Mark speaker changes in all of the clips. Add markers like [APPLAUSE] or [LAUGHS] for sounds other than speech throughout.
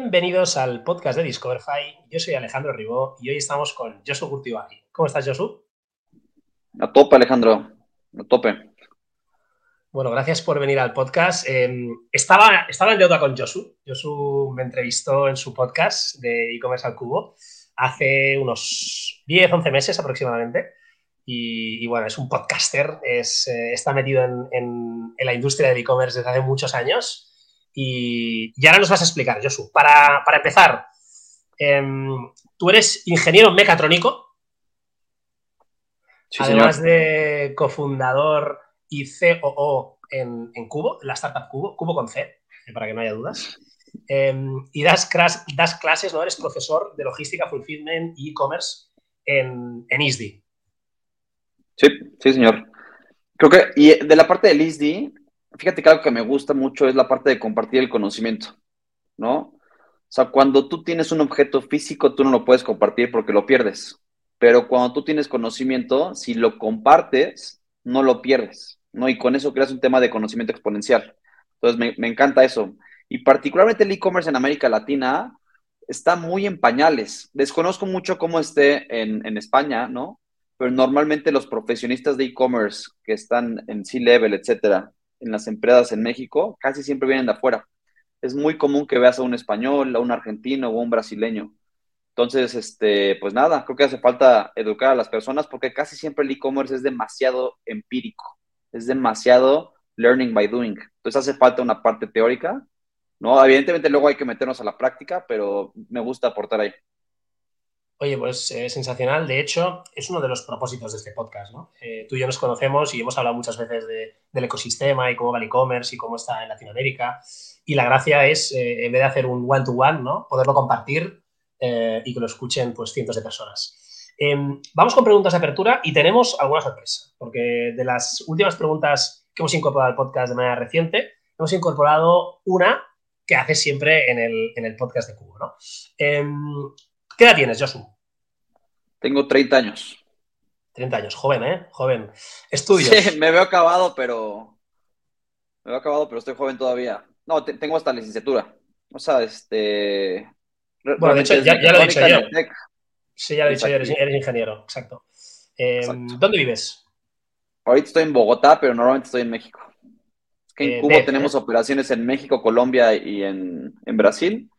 Speaker 1: Bienvenidos al podcast de Discoverify. Yo soy Alejandro Ribó y hoy estamos con Josu Curtibagi. ¿Cómo estás, Josu?
Speaker 2: A tope, Alejandro. A tope.
Speaker 1: Bueno, gracias por venir al podcast. Em, estaba, estaba en deuda con Josu. Josu me entrevistó en su podcast de e-commerce al cubo hace unos 10, 11 meses aproximadamente. Y, bueno, es un podcaster, es, eh, está metido en, en la industria del e-commerce desde hace muchos años y, ahora nos vas a explicar, Josu. Para, empezar, em, tú eres ingeniero mecatrónico, además de cofundador y COO en, en, Cubo, la startup Cubo, Cubo con C, eh, para que no haya dudas. Em, y das, das, clases, ¿no? Eres profesor de logística, fulfillment y e-commerce en, en ISDI.
Speaker 2: Sí, sí, señor. Creo que, y de la parte del ISDI, fíjate que algo que me gusta mucho es la parte de compartir el conocimiento, ¿no? O sea, cuando tú tienes un objeto físico, tú no lo puedes compartir porque lo pierdes. Pero cuando tú tienes conocimiento, si lo compartes, no lo pierdes, ¿no? Y con eso creas un tema de conocimiento exponencial. Entonces, me, encanta eso. Y particularmente el e-commerce en América Latina está muy en pañales. Desconozco mucho cómo esté en, en España, ¿no? Pero normalmente los profesionistas de e-commerce que están en C-Level, etcétera, en las empresas en México casi siempre vienen de afuera. Es muy común que veas a un español, a un argentino o a un brasileño. Entonces, este, pues nada, creo que hace falta educar a las personas porque casi siempre el e-commerce es demasiado empírico, es demasiado learning by doing. Entonces hace falta una parte teórica, ¿no? Evidentemente luego hay que meternos a la práctica, pero me gusta aportar ahí.
Speaker 1: Oye, pues eh, sensacional. De hecho, es uno de los propósitos de este podcast, ¿no? Eh, tú y yo nos conocemos y hemos hablado muchas veces del ecosistema y cómo va el e-commerce y cómo está en Latinoamérica. Y la gracia es, eh, en vez de hacer un one-to-one, ¿no? Poderlo compartir y que lo escuchen pues cientos de personas. Em, vamos con preguntas de apertura y tenemos alguna sorpresa, porque de las últimas preguntas que hemos incorporado al podcast de manera reciente, hemos incorporado una que hace siempre en el, en el podcast de Cubo, ¿no? ¿Qué edad tienes, Josu?
Speaker 2: Tengo 30 años.
Speaker 1: 30 años, joven, ¿eh? Joven. Estudios.
Speaker 2: Sí, me veo acabado, pero. Me veo acabado, pero estoy joven todavía. No, tengo hasta licenciatura. O sea, este.
Speaker 1: Bueno, de hecho, ya, lo he dicho yo. Sí, ya lo he dicho yo, eres, ingeniero, exacto. Em, ¿Dónde vives?
Speaker 2: Ahorita estoy en Bogotá, pero normalmente estoy en México. Es que en eh, Cuba tenemos operaciones en México, Colombia y en, en, Brasil.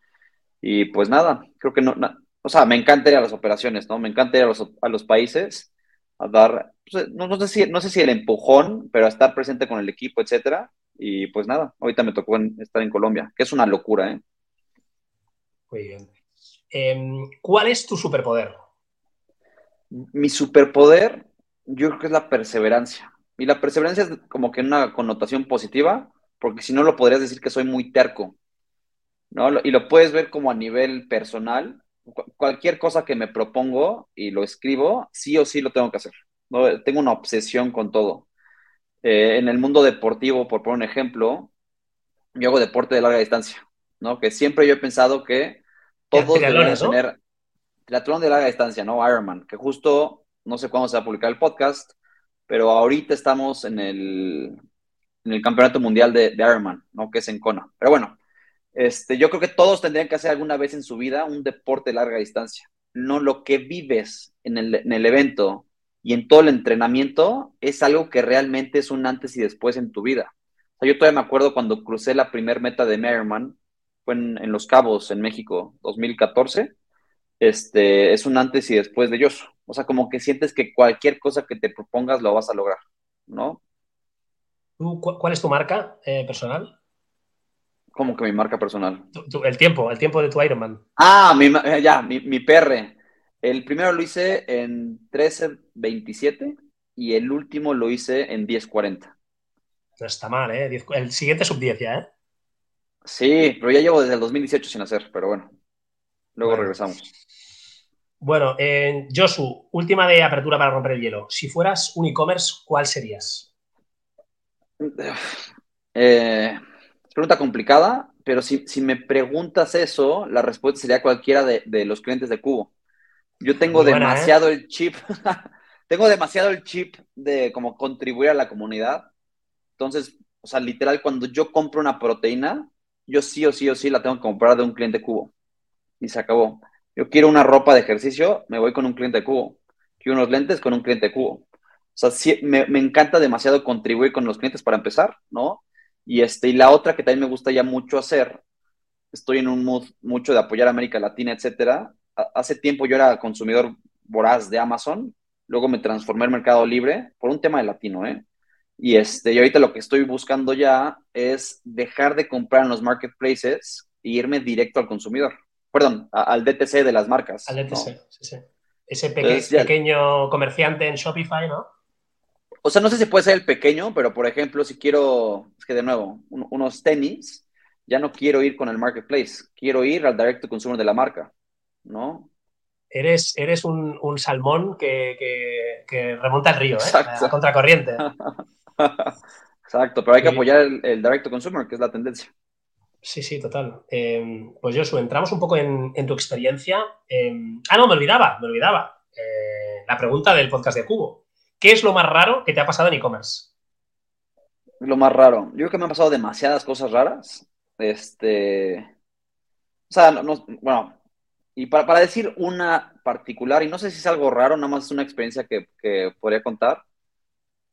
Speaker 2: Y pues nada, creo que no, o sea, me encanta ir a las operaciones, ¿no? Me encanta ir a los, a los países a dar, pues, no, no, sé si, no sé si el empujón, pero a estar presente con el equipo, etcétera. Y pues nada, ahorita me tocó estar en Colombia, que es una locura, ¿eh?
Speaker 1: Muy bien. Em, ¿Cuál es tu superpoder?
Speaker 2: Mi superpoder, yo creo que es la perseverancia. Y la perseverancia es como que una connotación positiva, porque si no lo podrías decir que soy muy terco, ¿no? Y lo puedes ver como a nivel personal, cualquier cosa que me propongo y lo escribo, sí o sí lo tengo que hacer. ¿no? Tengo una obsesión con todo. Eh, en el mundo deportivo, por poner un ejemplo, yo hago deporte de larga distancia, ¿no? Que siempre yo he pensado que todos deben tener triatlón de larga distancia, ¿no? Ironman, que justo, no sé cuándo se va a publicar el podcast, pero ahorita estamos en el, en el campeonato mundial de, de Ironman, ¿no? Que es en Kona. Pero bueno, este, yo creo que todos tendrían que hacer alguna vez en su vida un deporte de larga distancia. No lo que vives en el, evento y en todo el entrenamiento es algo que realmente es un antes y después en tu vida. yo todavía me acuerdo cuando crucé la primer meta de Merriman, fue en, Los Cabos, en México, 2014. Este, es un antes y después de ellos. O sea, como que sientes que cualquier cosa que te propongas lo vas a lograr, ¿no?
Speaker 1: ¿Cuál es tu marca eh, personal?
Speaker 2: ¿Cómo que mi marca personal?
Speaker 1: el tiempo, el tiempo de tu Ironman.
Speaker 2: Ah, mi, eh, ya, mi, mi PR. El primero lo hice en 13.27 y el último lo hice en 10.40.
Speaker 1: No está mal, ¿eh? El siguiente sub 10 ya, ¿eh?
Speaker 2: Sí, pero ya llevo desde el 2018 sin hacer, pero bueno. Luego regresamos.
Speaker 1: Bueno, eh, Josu, última de apertura para romper el hielo. Si fueras un e-commerce, ¿cuál serías?
Speaker 2: Eh, pregunta complicada, pero si, me preguntas eso, la respuesta sería cualquiera de, los clientes de Cubo. Yo tengo ¿eh? demasiado el chip, [LAUGHS] tengo demasiado el chip de como contribuir a la comunidad. Entonces, o sea, literal, cuando yo compro una proteína, yo sí o sí o sí la tengo que comprar de un cliente cubo. Y se acabó. Yo quiero una ropa de ejercicio, me voy con un cliente cubo. Quiero unos lentes con un cliente cubo. O sea, sí, me, me, encanta demasiado contribuir con los clientes para empezar, ¿no? Y, este, y la otra que también me gusta ya mucho hacer, estoy en un mood mucho de apoyar a América Latina, etcétera. Hace tiempo yo era consumidor voraz de Amazon, luego me transformé en Mercado Libre por un tema de latino, ¿eh? Y, este, y ahorita lo que estoy buscando ya es dejar de comprar en los marketplaces e irme directo al consumidor. Perdón, a, al DTC de las marcas.
Speaker 1: Al DTC, ¿no? sí, sí. Ese peque Entonces, ya... pequeño comerciante en Shopify, ¿no?
Speaker 2: O sea, no sé si puede ser el pequeño, pero por ejemplo, si quiero, es que de nuevo, un, unos tenis, ya no quiero ir con el marketplace, quiero ir al direct to consumer de la marca, ¿no?
Speaker 1: Eres, eres un, un salmón que, que, que, remonta el río, ¿eh? A contracorriente. [LAUGHS]
Speaker 2: Exacto, pero hay que apoyar el, el, direct to consumer, que es la tendencia.
Speaker 1: Sí, sí, total. Eh, pues Josu, entramos un poco en, en tu experiencia. Eh, ah, no, me olvidaba, me olvidaba. Eh, la pregunta del podcast de Cubo. ¿Qué es lo más raro que te ha pasado en e-commerce?
Speaker 2: Lo más raro. Yo creo que me han pasado demasiadas cosas raras. Este. O sea, no, no, bueno, y para, decir una particular, y no sé si es algo raro, nada más es una experiencia que, que podría contar.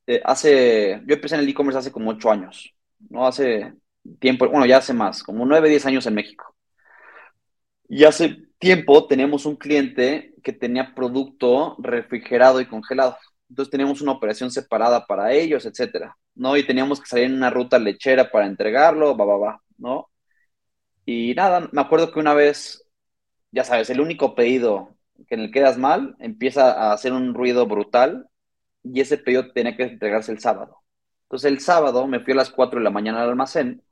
Speaker 2: Eh, hace, yo empecé en el e-commerce hace como ocho años, ¿no? Hace tiempo, bueno, ya hace más, como nueve, diez años en México. Y hace tiempo teníamos un cliente que tenía producto refrigerado y congelado. Entonces teníamos una operación separada para ellos, etcétera, ¿no? Y teníamos que salir en una ruta lechera para entregarlo, va, va, va, ¿no? Y nada, me acuerdo que una vez, ya sabes, el único pedido que en el quedas mal empieza a hacer un ruido brutal y ese pedido tenía que entregarse el sábado. Entonces el sábado me fui a las 4 de la mañana al almacén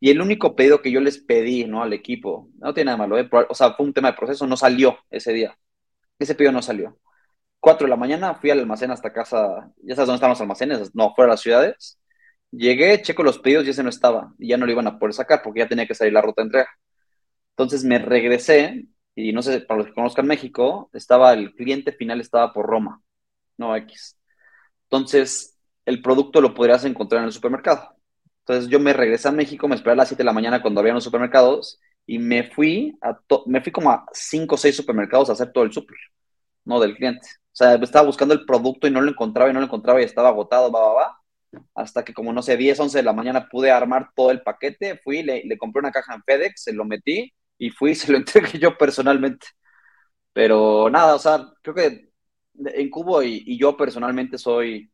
Speaker 2: y el único pedido que yo les pedí, ¿no? Al equipo, no tiene nada malo, ¿eh? o sea, fue un tema de proceso, no salió ese día. Ese pedido no salió. 4 de la mañana, fui al almacén hasta casa, ya sabes dónde están los almacenes, no, fuera de las ciudades. Llegué, checo los pedidos y ese no estaba, y ya no lo iban a poder sacar porque ya tenía que salir la ruta de entrega. Entonces me regresé, y no sé, para los que conozcan México, estaba el cliente final estaba por Roma, no X. Entonces, el producto lo podrías encontrar en el supermercado. Entonces yo me regresé a México, me esperé a las 7 de la mañana cuando había los supermercados, y me fui, a me fui como a 5 o 6 supermercados a hacer todo el súper, no del cliente. O sea, estaba buscando el producto y no lo encontraba y no lo encontraba y estaba agotado, va, va, va. Hasta que como no sé, 10, 11 de la mañana pude armar todo el paquete, fui, le, le compré una caja en FedEx, se lo metí y fui [LAUGHS] se lo entregué yo personalmente. Pero nada, o sea, creo que en Cubo y, yo personalmente soy,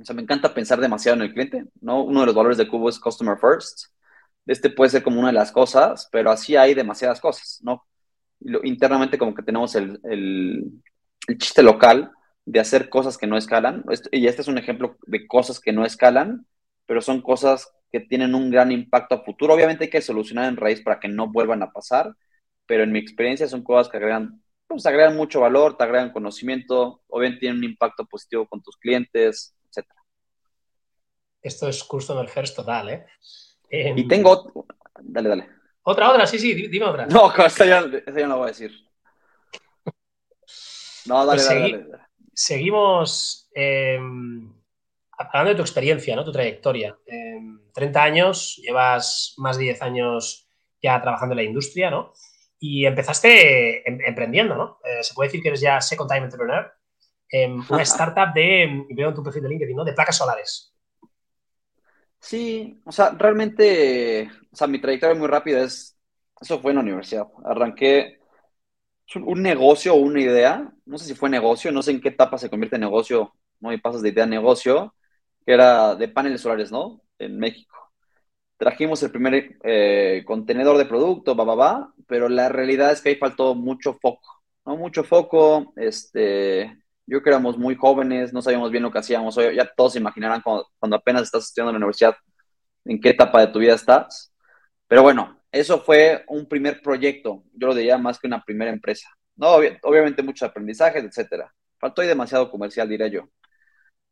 Speaker 2: o sea, me encanta pensar demasiado en el cliente, ¿no? Uno de los valores de Cubo es Customer First. Este puede ser como una de las cosas, pero así hay demasiadas cosas, ¿no? Internamente como que tenemos el, el chiste local de hacer cosas que no escalan. Y este es un ejemplo de cosas que no escalan, pero son cosas que tienen un gran impacto a futuro. Obviamente hay que solucionar en raíz para que no vuelvan a pasar, pero en mi experiencia son cosas que agregan, pues agregan mucho valor, te agregan conocimiento, obviamente tienen un impacto positivo con tus clientes, etc.
Speaker 1: Esto es Customer First total, ¿eh?
Speaker 2: eh y tengo... Dale, dale.
Speaker 1: Otra, otra, sí, sí, dime otra.
Speaker 2: No, [LAUGHS] esa ya, esa ya no voy a decir. No, dale, pues
Speaker 1: segui
Speaker 2: dale, dale,
Speaker 1: Seguimos eh, hablando de tu experiencia, ¿no? tu trayectoria. Eh, 30 años, llevas más de 10 años ya trabajando en la industria, ¿no? Y empezaste em emprendiendo, ¿no? Eh, se puede decir que eres ya second time entrepreneur. [LAUGHS] una startup de, veo en tu perfil de LinkedIn, ¿no? De placas solares.
Speaker 2: Sí, o sea, realmente, o sea, mi trayectoria muy rápida es, eso fue en la universidad. Arranqué un negocio o una idea, no sé si fue negocio, no sé en qué etapa se convierte en negocio, ¿no? Y pasas de idea a negocio, que era de paneles solares, ¿no? En México. Trajimos el primer eh, contenedor de producto, va, va, va, pero la realidad es que ahí faltó mucho foco, ¿no? Mucho foco, este, yo creo que éramos muy jóvenes, no sabíamos bien lo que hacíamos, ya todos se imaginarán cuando, cuando apenas estás estudiando en la universidad en qué etapa de tu vida estás, pero bueno, eso fue un primer proyecto, yo lo diría más que una primera empresa. No, obviamente muchos aprendizajes, etcétera. Faltó ahí demasiado comercial, diría yo.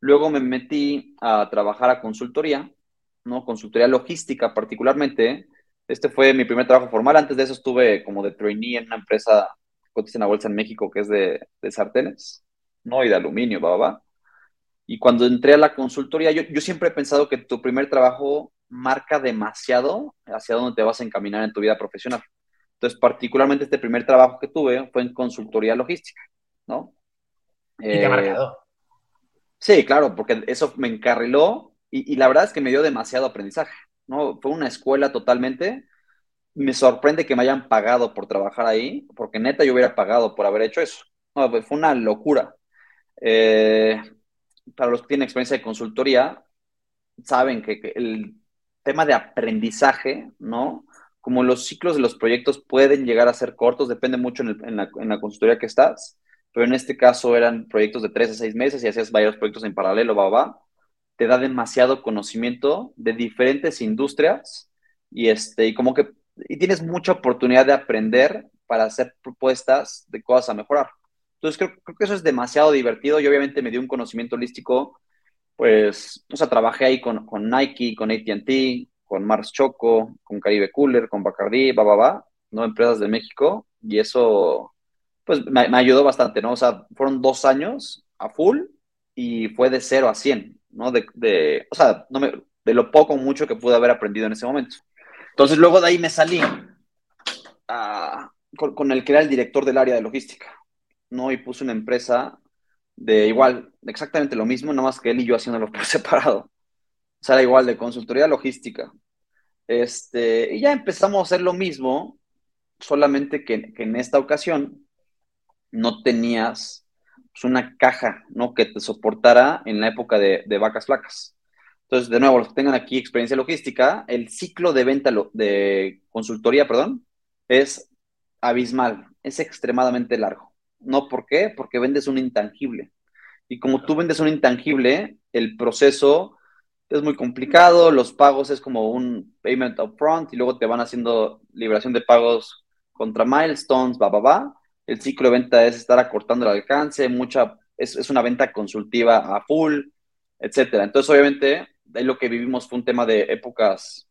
Speaker 2: Luego me metí a trabajar a consultoría, ¿no? Consultoría logística particularmente. Este fue mi primer trabajo formal. Antes de eso estuve como de trainee en una empresa que cotiza en la bolsa en México que es de, sartenes, ¿no? Y de aluminio, va. Y cuando entré a la consultoría, yo siempre he pensado que tu primer trabajo marca demasiado hacia dónde te vas a encaminar en tu vida profesional. Entonces, particularmente este primer trabajo que tuve fue en consultoría logística, ¿no?
Speaker 1: ¿Y te ha eh, marcado?
Speaker 2: Sí, claro, porque eso me encarriló y, y, la verdad es que me dio demasiado aprendizaje, ¿no? Fue una escuela totalmente. Me sorprende que me hayan pagado por trabajar ahí, porque neta yo hubiera pagado por haber hecho eso. No, pues fue una locura. Eh, para los que tienen experiencia de consultoría, saben que, que, el tema de aprendizaje, ¿no? Como los ciclos de los proyectos pueden llegar a ser cortos, depende mucho en, la, en la, consultoría que estás, pero en este caso eran proyectos de tres a seis meses y hacías varios proyectos en paralelo, va, va. Te da demasiado conocimiento de diferentes industrias y, este, y como que y tienes mucha oportunidad de aprender para hacer propuestas de cosas a mejorar. Entonces creo, creo que eso es demasiado divertido y obviamente me dio un conocimiento holístico pues, o sea, trabajé ahí con, con Nike, con ATT, con Mars Choco, con Caribe Cooler, con Bacardi, va, va, va, ¿no? Empresas de México, y eso, pues, me, ayudó bastante, ¿no? O sea, fueron dos años a full y fue de cero a cien, ¿no? De, de o sea, no me, de lo poco mucho que pude haber aprendido en ese momento. Entonces, luego de ahí me salí con, con el que era el director del área de logística, ¿no? Y puse una empresa de igual, exactamente lo mismo, nada más que él y yo haciéndolo [LAUGHS] por separado. O sea, era igual de consultoría logística. Este, y ya empezamos a hacer lo mismo, solamente que, que en esta ocasión no tenías pues, una caja ¿no? que te soportara en la época de, de, vacas flacas. Entonces, de nuevo, los que tengan aquí experiencia logística, el ciclo de venta de consultoría, perdón, es abismal, es extremadamente largo. No, ¿por qué? Porque vendes un intangible. Y como tú vendes un intangible, el proceso es muy complicado, los pagos es como un payment upfront y luego te van haciendo liberación de pagos contra milestones, va, va, va. El ciclo de venta es estar acortando el alcance, mucha, es, es una venta consultiva a full, etcétera. Entonces, obviamente, ahí lo que vivimos fue un tema de épocas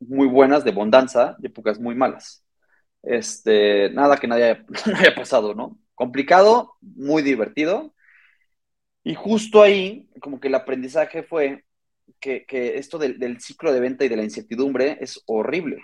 Speaker 2: muy buenas, de bondanza, y épocas muy malas. Este, nada que nadie [LAUGHS] no haya pasado, ¿no? Complicado, muy divertido. Y justo ahí, como que el aprendizaje fue que, que esto del, del, ciclo de venta y de la incertidumbre es horrible,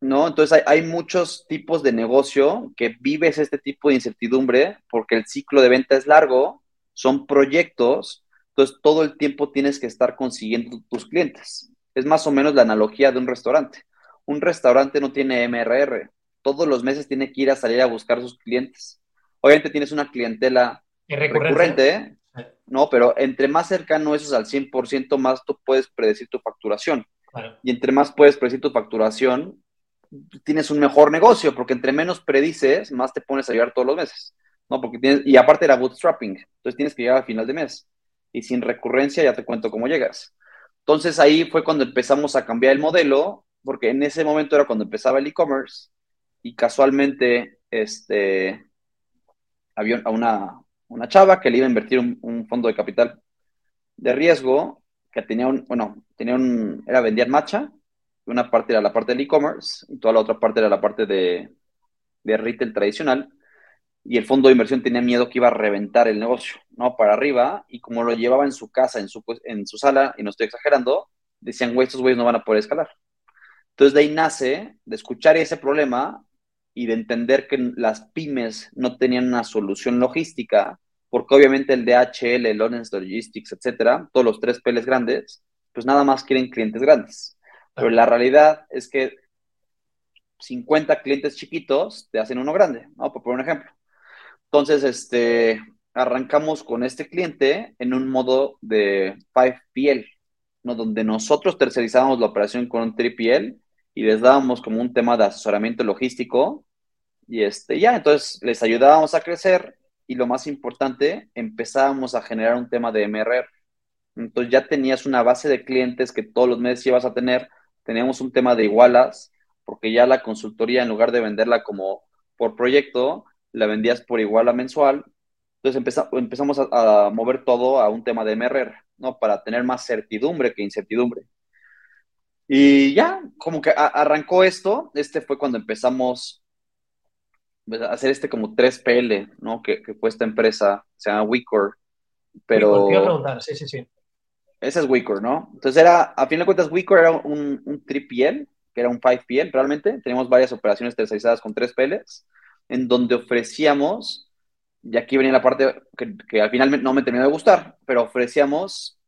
Speaker 2: ¿no? Entonces hay, hay, muchos tipos de negocio que vives este tipo de incertidumbre porque el ciclo de venta es largo, son proyectos, entonces todo el tiempo tienes que estar consiguiendo tus clientes. Es más o menos la analogía de un restaurante. Un restaurante no tiene MRR, todos los meses tiene que ir a salir a buscar sus clientes. Obviamente tienes una clientela recurrente, ¿no? Pero entre más cercano eso es al 100%, más tú puedes predecir tu facturación. Claro. Y entre más puedes predecir tu facturación, tienes un mejor negocio, porque entre menos predices, más te pones a llegar todos los meses, ¿no? Porque tienes, y aparte era bootstrapping, entonces tienes que llegar al final de mes. Y sin recurrencia ya te cuento cómo llegas. Entonces ahí fue cuando empezamos a cambiar el modelo, porque en ese momento era cuando empezaba el e-commerce, y casualmente este, había una, una chava que le iba a invertir un, fondo de capital de riesgo que tenía un, bueno, tenía un, era vender matcha, una parte era la parte del e-commerce y toda la otra parte era la parte de, de retail tradicional y el fondo de inversión tenía miedo que iba a reventar el negocio, ¿no? Para arriba, y como lo llevaba en su casa, en su, en su sala, y no estoy exagerando, decían, güey, estos güeyes no van a poder escalar. Entonces de ahí nace, de escuchar ese problema, y de entender que las pymes no tenían una solución logística, porque obviamente el DHL, Lawrence Logistics, etcétera, todos los tres peles grandes, pues nada más quieren clientes grandes. Pero la realidad es que 50 clientes chiquitos te hacen uno grande, ¿no? Por un ejemplo. Entonces, este, arrancamos con este cliente en un modo de 5PL, ¿no? Donde nosotros tercerizábamos la operación con un 3PL y les dábamos como un tema de asesoramiento logístico y este, ya, entonces les ayudábamos a crecer y lo más importante, empezábamos a generar un tema de MRR. Entonces ya tenías una base de clientes que todos los meses ibas a tener, teníamos un tema de igualas, porque ya la consultoría en lugar de venderla como por proyecto, la vendías por iguala mensual. Entonces empezamos, a, mover todo a un tema de MRR, ¿no? Para tener más certidumbre que incertidumbre. Y ya, como que arrancó esto, este fue cuando empezamos hacer este como 3PL, ¿no? Que, que fue esta empresa, se llama Wicor, pero...
Speaker 1: Preguntar, sí, sí, sí.
Speaker 2: Ese es Wicor, ¿no? Entonces era, a fin de cuentas, Wicor era un, un 3PL, que era un 5PL realmente. Teníamos varias operaciones tercerizadas con 3 PLs, en donde ofrecíamos, y aquí venía la parte que, que al final no me terminó de gustar, pero ofrecíamos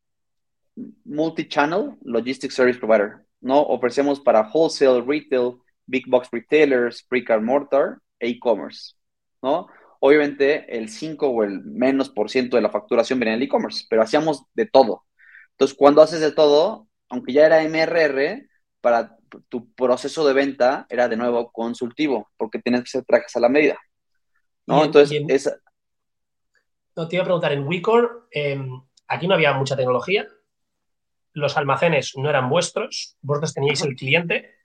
Speaker 2: multi-channel logistics service provider, ¿no? Ofrecíamos para wholesale, retail, big box retailers, brick and mortar e-commerce, ¿no? Obviamente el 5 o el menos por ciento de la facturación venía en el e-commerce, pero hacíamos de todo. Entonces, cuando haces de todo, aunque ya era MRR, para tu proceso de venta era de nuevo consultivo, porque tienes que hacer trajes a la medida. ¿no? Entonces, esa...
Speaker 1: no, te iba a preguntar, en Wicor, em, aquí no había mucha tecnología, los almacenes no eran vuestros, vosotros teníais el cliente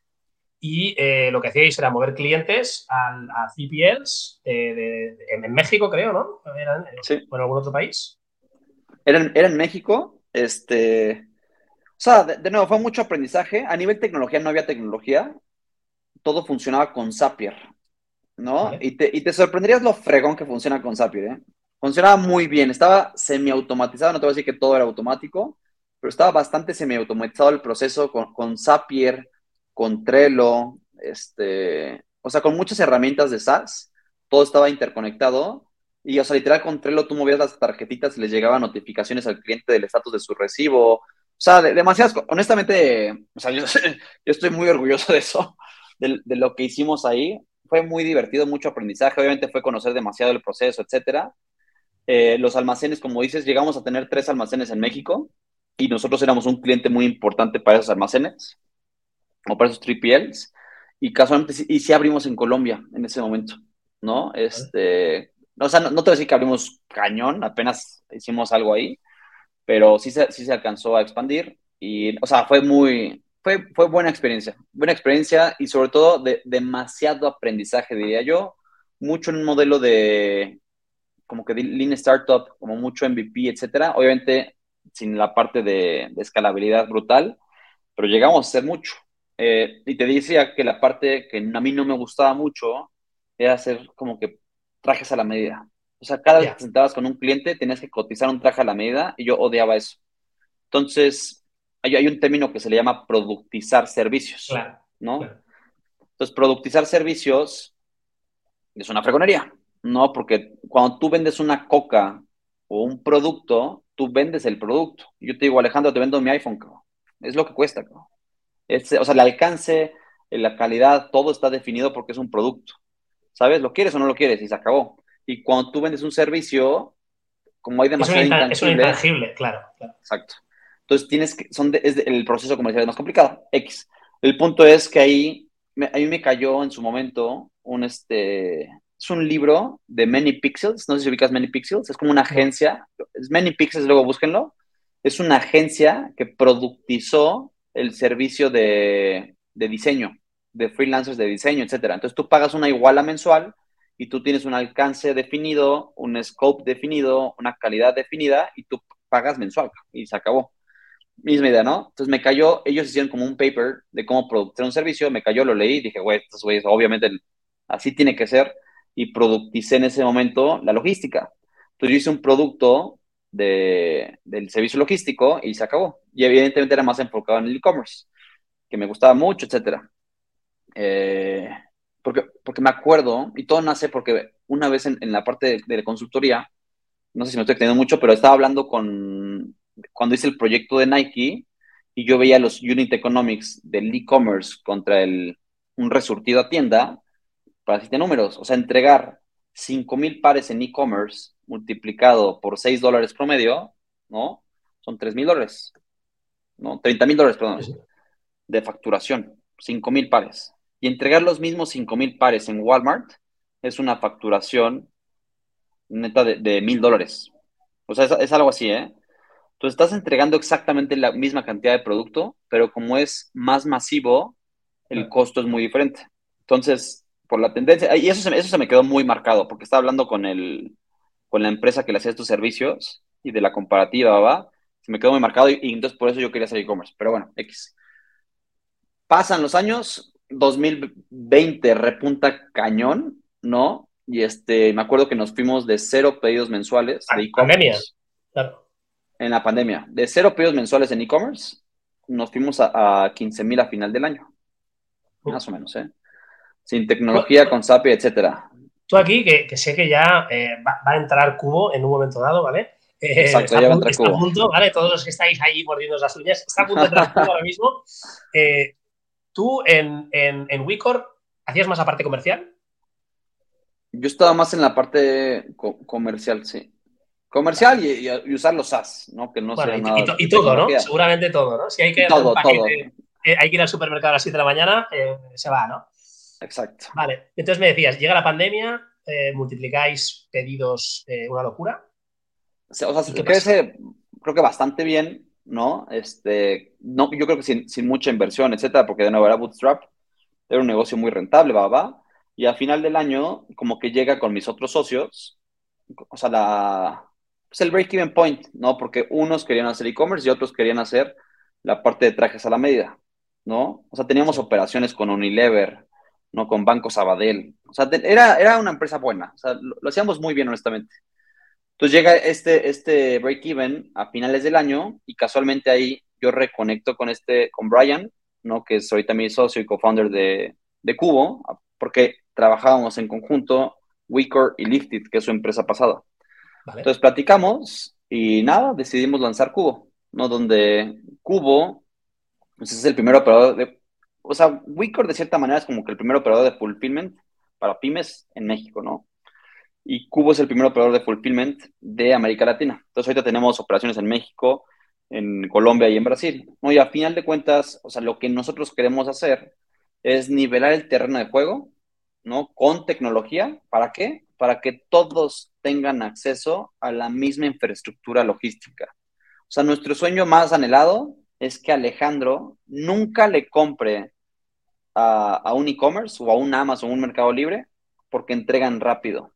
Speaker 1: y eh, lo que hacíais era mover clientes a, CPLs en, México, creo, ¿no? ¿Eran, sí. ¿O en algún otro país?
Speaker 2: Era, era en México, este, o sea, de, nuevo, fue mucho aprendizaje. A nivel tecnología no había tecnología. Todo funcionaba con Zapier, ¿no? Y, te, y, te, sorprenderías lo fregón que funciona con Zapier, ¿eh? Funcionaba muy bien. Estaba semi-automatizado. No te voy a decir que todo era automático, pero estaba bastante semi-automatizado el proceso con, con Zapier, con Trello, este, o sea, con muchas herramientas de SaaS. Todo estaba interconectado y, o sea, literal, con Trello tú movías las tarjetitas y les llegaban notificaciones al cliente del estatus de su recibo. O sea, demasiadas, honestamente, o sea, [LAUGHS] yo, estoy muy orgulloso de eso, de, lo que hicimos ahí. Fue muy divertido, mucho aprendizaje. Obviamente fue conocer demasiado el proceso, etcétera. Eh, los almacenes, como dices, llegamos a tener tres almacenes en México y nosotros éramos un cliente muy importante para esos almacenes o para esos 3PLs. Y casualmente, y sí abrimos en Colombia en ese momento, ¿no? Este, o sea, no, te voy a decir que abrimos cañón, apenas hicimos algo ahí, pero sí se, sí se alcanzó a expandir y, o sea, fue muy, fue, fue buena experiencia, buena experiencia y sobre todo de demasiado aprendizaje, diría yo, mucho en un modelo de, como que Lean Startup, como mucho MVP, etcétera, obviamente sin la parte de, de escalabilidad brutal, pero llegamos a hacer mucho. Eh, y te decía que la parte que a mí no me gustaba mucho era hacer como que trajes a la medida. O sea, cada vez que te sentabas con un cliente tenías que cotizar un traje a la medida y yo odiaba eso. Entonces, hay, hay un término que se le llama productizar servicios, ¿no? Entonces, productizar servicios es una fregonería, ¿no? Porque cuando tú vendes una coca o un producto, tú vendes el producto. Yo te digo, Alejandro, te vendo mi iPhone, Es lo que cuesta, o sea, el alcance, la calidad, todo está definido porque es un producto. ¿sabes? ¿Lo quieres o no lo quieres? Y se acabó. Y cuando tú vendes un servicio, como hay demasiado
Speaker 1: es intangible. Es un intangible, claro,
Speaker 2: Exacto. Entonces tienes que, son es el proceso comercial es más complicado. X. El punto es que ahí, a mí me cayó en su momento un, este, es un libro de Many Pixels, no sé si ubicas Many Pixels, es como una agencia, es Many Pixels, luego búsquenlo, es una agencia que productizó el servicio de, de diseño de freelancers de diseño, etcétera. Entonces tú pagas una iguala mensual y tú tienes un alcance definido, un scope definido, una calidad definida y tú pagas mensual y se acabó. Misma idea, ¿no? Entonces me cayó, ellos hicieron como un paper de cómo producir un servicio, me cayó, lo leí, dije, güey, estos güeyes, obviamente así tiene que ser y producticé en ese momento la logística. Entonces yo hice un producto de, del servicio logístico y se acabó. Y evidentemente era más enfocado en el e-commerce, que me gustaba mucho, etcétera. Eh, porque, porque me acuerdo, y todo nace porque una vez en, la parte de, la consultoría, no sé si me estoy teniendo mucho, pero estaba hablando con, cuando hice el proyecto de Nike, y yo veía los unit economics del e-commerce contra el, un resurtido a tienda, para decirte números, o sea, entregar 5 mil pares en e-commerce multiplicado por 6 dólares promedio, ¿no? Son 3 mil dólares, ¿no? 30 mil dólares, perdón, de facturación, 5 mil pares. Y entregar los mismos 5 mil pares en Walmart es una facturación neta de mil dólares. O sea, es, algo así, ¿eh? Entonces estás entregando exactamente la misma cantidad de producto, pero como es más masivo, el costo es muy diferente. Entonces, por la tendencia, y eso se, eso se me quedó muy marcado, porque estaba hablando con, el, con la empresa que le hacía estos servicios y de la comparativa, ¿va? Se me quedó muy marcado y, y entonces por eso yo quería hacer e-commerce. Pero bueno, X. Pasan los años, 2020 repunta cañón, ¿no? Y este, me acuerdo que nos fuimos de cero pedidos mensuales de
Speaker 1: e-commerce. Claro.
Speaker 2: en la pandemia. De cero pedidos mensuales en e-commerce, nos fuimos a, a 15 mil a final del año. Más o menos, ¿eh? Sin tecnología, con SAPI, etcétera.
Speaker 1: Tú aquí, que, sé que ya eh, va, a entrar Cubo en un momento dado, ¿vale?
Speaker 2: Eh, Exacto, ya va a entrar Cubo.
Speaker 1: punto, ¿vale? Todos los que estáis ahí mordiendo las uñas, está a punto de entrar Cubo ahora mismo. [LAUGHS] Eh, tú en, en, en Wicor, ¿hacías más la parte comercial?
Speaker 2: Yo estaba más en la parte comercial, sí. Comercial y, usar los SaaS, ¿no? Que no
Speaker 1: bueno, y, y, todo, ¿no? Seguramente todo, ¿no? Si hay que, todo, todo. hay que ir al supermercado a las 7 de la mañana, se va, ¿no?
Speaker 2: Exacto.
Speaker 1: Vale, entonces me decías, llega la pandemia, eh, multiplicáis pedidos eh, una locura.
Speaker 2: O sea, se crece, creo que bastante bien, ¿no? Este, no yo creo que sin, mucha inversión, etcétera, porque de nuevo era Bootstrap, era un negocio muy rentable, va, va. Y al final del año, como que llega con mis otros socios, o sea, la, pues el break-even point, ¿no? Porque unos querían hacer e-commerce y otros querían hacer la parte de trajes a la medida, ¿no? O sea, teníamos operaciones con Unilever, ¿no? Con Banco Sabadell. O sea, era, era una empresa buena. O sea, lo, hacíamos muy bien, honestamente. Entonces llega este, este break-even a finales del año y casualmente ahí yo reconecto con este, con Brian, ¿no? Que es ahorita mi socio y co-founder de, de Cubo, porque trabajábamos en conjunto, Wicor y Lifted, que es su empresa pasada. Entonces platicamos y nada, decidimos lanzar Cubo, ¿no? Donde Cubo pues, es el primer operador de, o sea, Wicor de cierta manera es como que el primer operador de fulfillment para pymes en México, ¿no? Y Cubo es el primer operador de fulfillment de América Latina. Entonces ahorita tenemos operaciones en México, en Colombia y en Brasil, ¿no? Y a final de cuentas, o sea, lo que nosotros queremos hacer es nivelar el terreno de juego, ¿no? Con tecnología, ¿para qué? Para que todos tengan acceso a la misma infraestructura logística. O sea, nuestro sueño más anhelado es que Alejandro nunca le compre a, un e-commerce o a un Amazon o un Mercado Libre porque entregan rápido.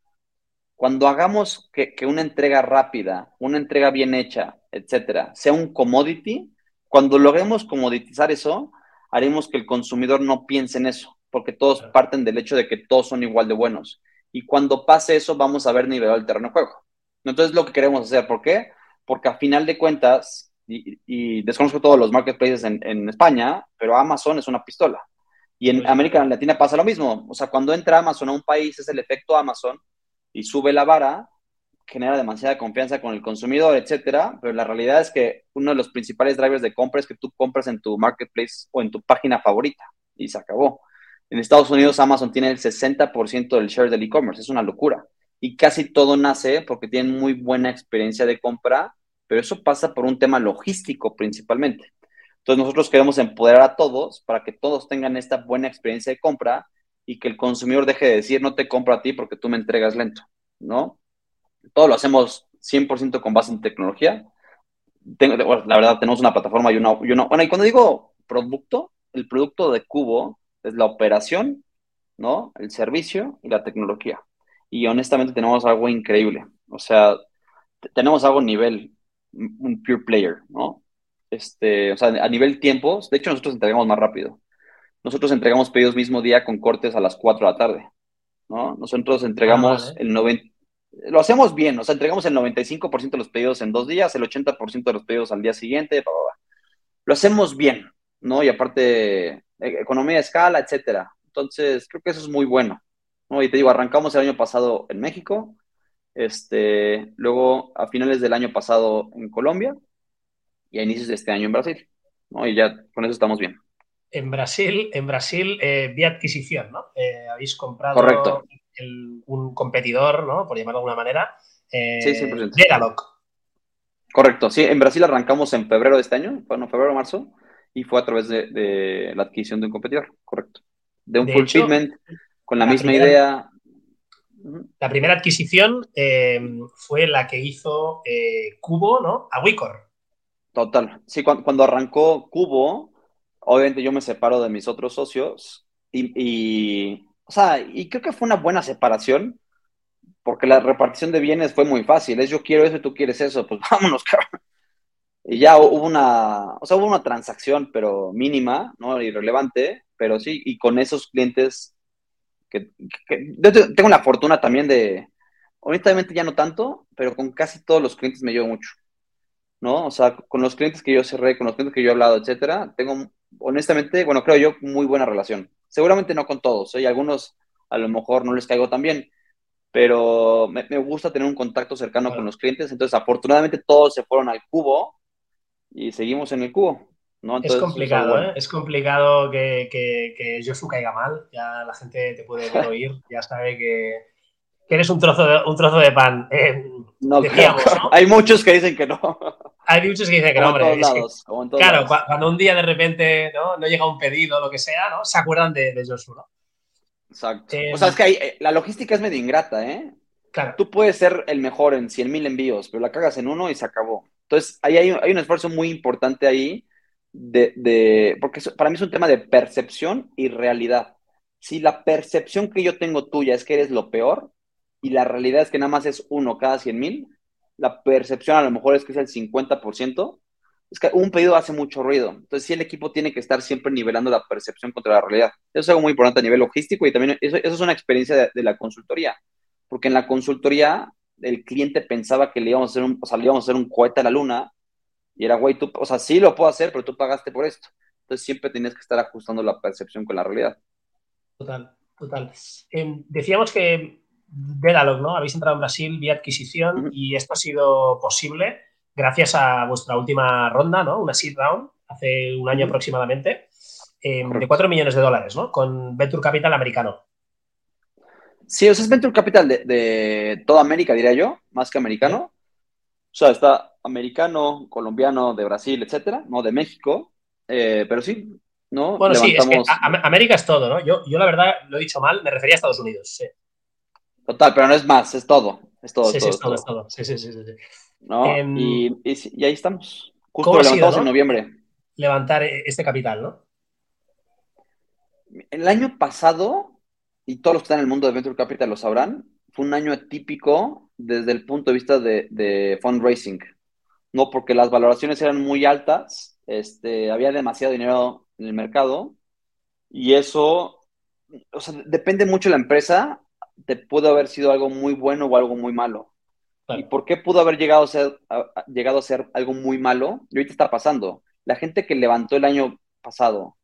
Speaker 2: Cuando hagamos que, una entrega rápida, una entrega bien hecha, etcétera, sea un commodity, cuando logremos comoditizar eso, haremos que el consumidor no piense en eso, porque todos parten del hecho de que todos son igual de buenos. Y cuando pase eso, vamos a ver nivelado el terreno de juego. Entonces, lo que queremos hacer, ¿por qué? Porque a final de cuentas, y, desconozco todos los marketplaces en, en España, pero Amazon es una pistola. Y en América Latina pasa lo mismo. O sea, cuando entra Amazon a un país es el efecto Amazon y sube la vara, genera demasiada confianza con el consumidor, etcétera. Pero la realidad es que uno de los principales drivers de compra es que tú compras en tu marketplace o en tu página favorita y se acabó. En Estados Unidos Amazon tiene el 60% del share del e-commerce, es una locura. Y casi todo nace porque tienen muy buena experiencia de compra, pero eso pasa por un tema logístico principalmente. Entonces nosotros queremos empoderar a todos para que todos tengan esta buena experiencia de compra y que el consumidor deje de decir no te compro a ti porque tú me entregas lento, ¿no? Todo lo hacemos 100% con base en tecnología. la verdad, tenemos una plataforma y una, y una... Bueno, y cuando digo producto, el producto de Cubo es la operación, ¿no? El servicio y la tecnología. Y honestamente tenemos algo increíble. O sea, tenemos algo nivel, un pure player, ¿no? este, o sea, a nivel tiempos, de hecho nosotros entregamos más rápido. Nosotros entregamos pedidos mismo día con cortes a las 4 de la tarde, ¿no? Nosotros entregamos ah, el 90, lo hacemos bien, o sea, entregamos el 95% de los pedidos en dos días, el 80% de los pedidos al día siguiente, lo hacemos bien, ¿no? Y aparte, e, economía de escala, etcétera. Entonces, creo que eso es muy bueno, ¿no? Y te digo, arrancamos el año pasado en México, este, luego a finales del año pasado en Colombia, y a inicios de este año en Brasil. ¿no? Y ya con eso estamos bien.
Speaker 1: En Brasil, en Brasil eh, vía adquisición, ¿no? Eh, habéis comprado
Speaker 2: Correcto.
Speaker 1: un competidor, ¿no? Por llamarlo de alguna manera. Eh,
Speaker 2: sí, 100%.
Speaker 1: Dedaloc.
Speaker 2: Correcto, sí, en Brasil arrancamos en febrero de este año, bueno, febrero o marzo, y fue a través de, la adquisición de un competidor, correcto. De un fulfillment, con la, misma idea.
Speaker 1: La primera adquisición fue la que hizo Cubo, ¿no? A Wicor.
Speaker 2: Total. Sí, cuando, arrancó Cubo, obviamente yo me separo de mis otros socios y, o sea, y creo que fue una buena separación porque la repartición de bienes fue muy fácil. Es yo quiero eso y tú quieres eso, pues [LAUGHS] vámonos, cabrón. Y ya hubo una, o sea, hubo una transacción, pero mínima, ¿no? Irrelevante, pero sí, y con esos clientes que, tengo la fortuna también de, honestamente ya no tanto, pero con casi todos los clientes me llevo mucho. ¿no? O sea, con los clientes que yo cerré, con los clientes que yo he hablado, etcétera, tengo, honestamente, bueno, creo yo, muy buena relación. Seguramente no con todos, ¿eh? y algunos a lo mejor no les caigo tan bien, pero me, gusta tener un contacto cercano con los clientes. Entonces, afortunadamente, todos se fueron al cubo y seguimos en el cubo. ¿No?
Speaker 1: es complicado, ¿eh? Es complicado que, que, que Josu caiga mal. Ya la gente te puede [LAUGHS] oír, ya sabe que, eres un trozo de, un trozo de pan. Eh,
Speaker 2: no, decíamos, ¿no? Hay muchos que dicen que no.
Speaker 1: Hay muchos que dicen que no, hombre. claro, cuando un día de repente ¿no? no llega un pedido o lo que sea, ¿no? Se acuerdan de, de Josu, ¿no?
Speaker 2: Exacto. o em, sea, es que eh, la logística es medio ingrata, ¿eh? Claro. Tú puedes ser el mejor en 100.000 envíos, pero la cagas en uno y se acabó. Entonces, ahí hay, un esfuerzo muy importante ahí de, porque para mí es un tema de percepción y realidad. Si la percepción que yo tengo tuya es que eres lo peor y la realidad es que nada más es uno cada 100.000, la percepción a lo mejor es que es el 50%, es que un pedido hace mucho ruido. Entonces, sí, el equipo tiene que estar siempre nivelando la percepción contra la realidad. Eso es algo muy importante a nivel logístico y también eso, es una experiencia de, la consultoría. Porque en la consultoría, el cliente pensaba que le íbamos a hacer un, o le íbamos a hacer un cohete a la luna y era, güey, tú, o sea, sí lo puedo hacer, pero tú pagaste por esto. Entonces, siempre tienes que estar ajustando la percepción con la realidad.
Speaker 1: Total, total. Em, decíamos que Dedalog, ¿no? Habéis entrado en Brasil vía adquisición y esto ha sido posible gracias a vuestra última ronda, ¿no? Una seed round, hace un año aproximadamente, em, de 4 millones de dólares, ¿no? Con Venture Capital americano.
Speaker 2: Sí, o sea, es Venture Capital de, toda América, diría yo, más que americano. O sea, está americano, colombiano, de Brasil, etcétera, ¿no? De México. Eh, pero sí, ¿no?
Speaker 1: Bueno, sí, es que América es todo, ¿no? Yo, yo, la verdad, lo he dicho mal, me refería a Estados Unidos, sí.
Speaker 2: Total, pero no es más, es todo. Es todo,
Speaker 1: sí, sí, es todo, es todo. Sí, sí, sí, sí.
Speaker 2: ¿no? Em, y, ahí estamos. Justo lo levantamos en noviembre.
Speaker 1: Levantar este capital, ¿no?
Speaker 2: El año pasado, y todos los que están en el mundo de Venture Capital lo sabrán, fue un año atípico desde el punto de vista de, fundraising. No porque las valoraciones eran muy altas, este, había demasiado dinero en el mercado, y eso, o sea, depende mucho de la empresa, te puede haber sido algo muy bueno o algo muy malo. ¿Y por qué pudo haber llegado a, ser, llegado a ser algo muy malo? Y ahorita está pasando. La gente que levantó el año pasado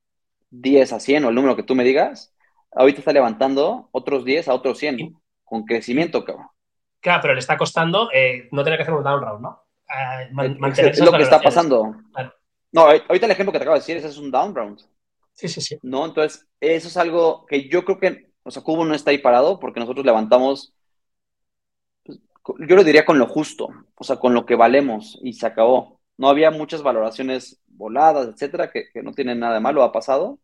Speaker 2: 10 a 100 o el número que tú me digas, ahorita está levantando otros 10 a otros 100 con crecimiento, cabrón.
Speaker 1: Claro, pero le está costando eh, no tener que hacer un down round, ¿no?
Speaker 2: Es, lo que está pasando. No, ahorita el ejemplo que te acabo de decir, ese es un down round.
Speaker 1: Sí, sí, sí.
Speaker 2: No, entonces, eso es algo que yo creo que, o sea, Cubo no está ahí parado porque nosotros levantamos yo lo diría con lo justo, o sea, con lo que valemos y se acabó. No había muchas valoraciones voladas, etcétera, que, no tienen nada de malo, ha pasado,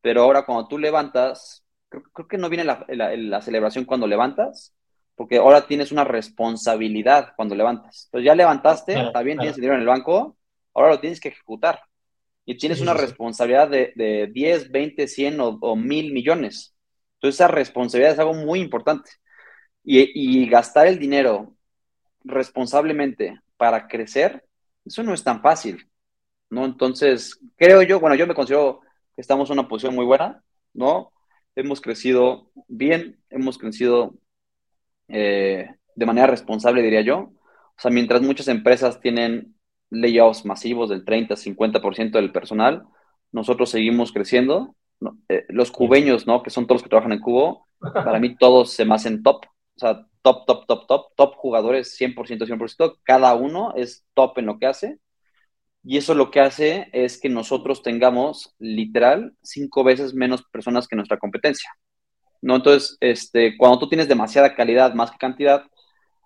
Speaker 2: pero ahora cuando tú levantas, creo, que no viene la, celebración cuando levantas, porque ahora tienes una responsabilidad cuando levantas. Entonces ya levantaste, está bien, tienes dinero en el banco, ahora lo tienes que ejecutar. Y tienes una responsabilidad de, de, 10, 20, 100 o, o 1000 millones. Entonces esa responsabilidad es algo muy importante. Y, gastar el dinero responsablemente para crecer, eso no es tan fácil, ¿no? Entonces, creo yo, bueno, yo me considero que estamos en una posición muy buena, ¿no? Hemos crecido bien, hemos crecido eh, de manera responsable, diría yo. O sea, mientras muchas empresas tienen layoffs masivos del 30, 50% del personal, nosotros seguimos creciendo. Eh, los cubeños, ¿no? Que son todos los que trabajan en Cubo, [LAUGHS] para mí todos se me hacen top, o sea, top, top, top, top, top jugadores 100%, 100%, cada uno es top en lo que hace. Y eso lo que hace es que nosotros tengamos literal cinco veces menos personas que nuestra competencia. ¿No? Entonces, este, cuando tú tienes demasiada calidad más que cantidad,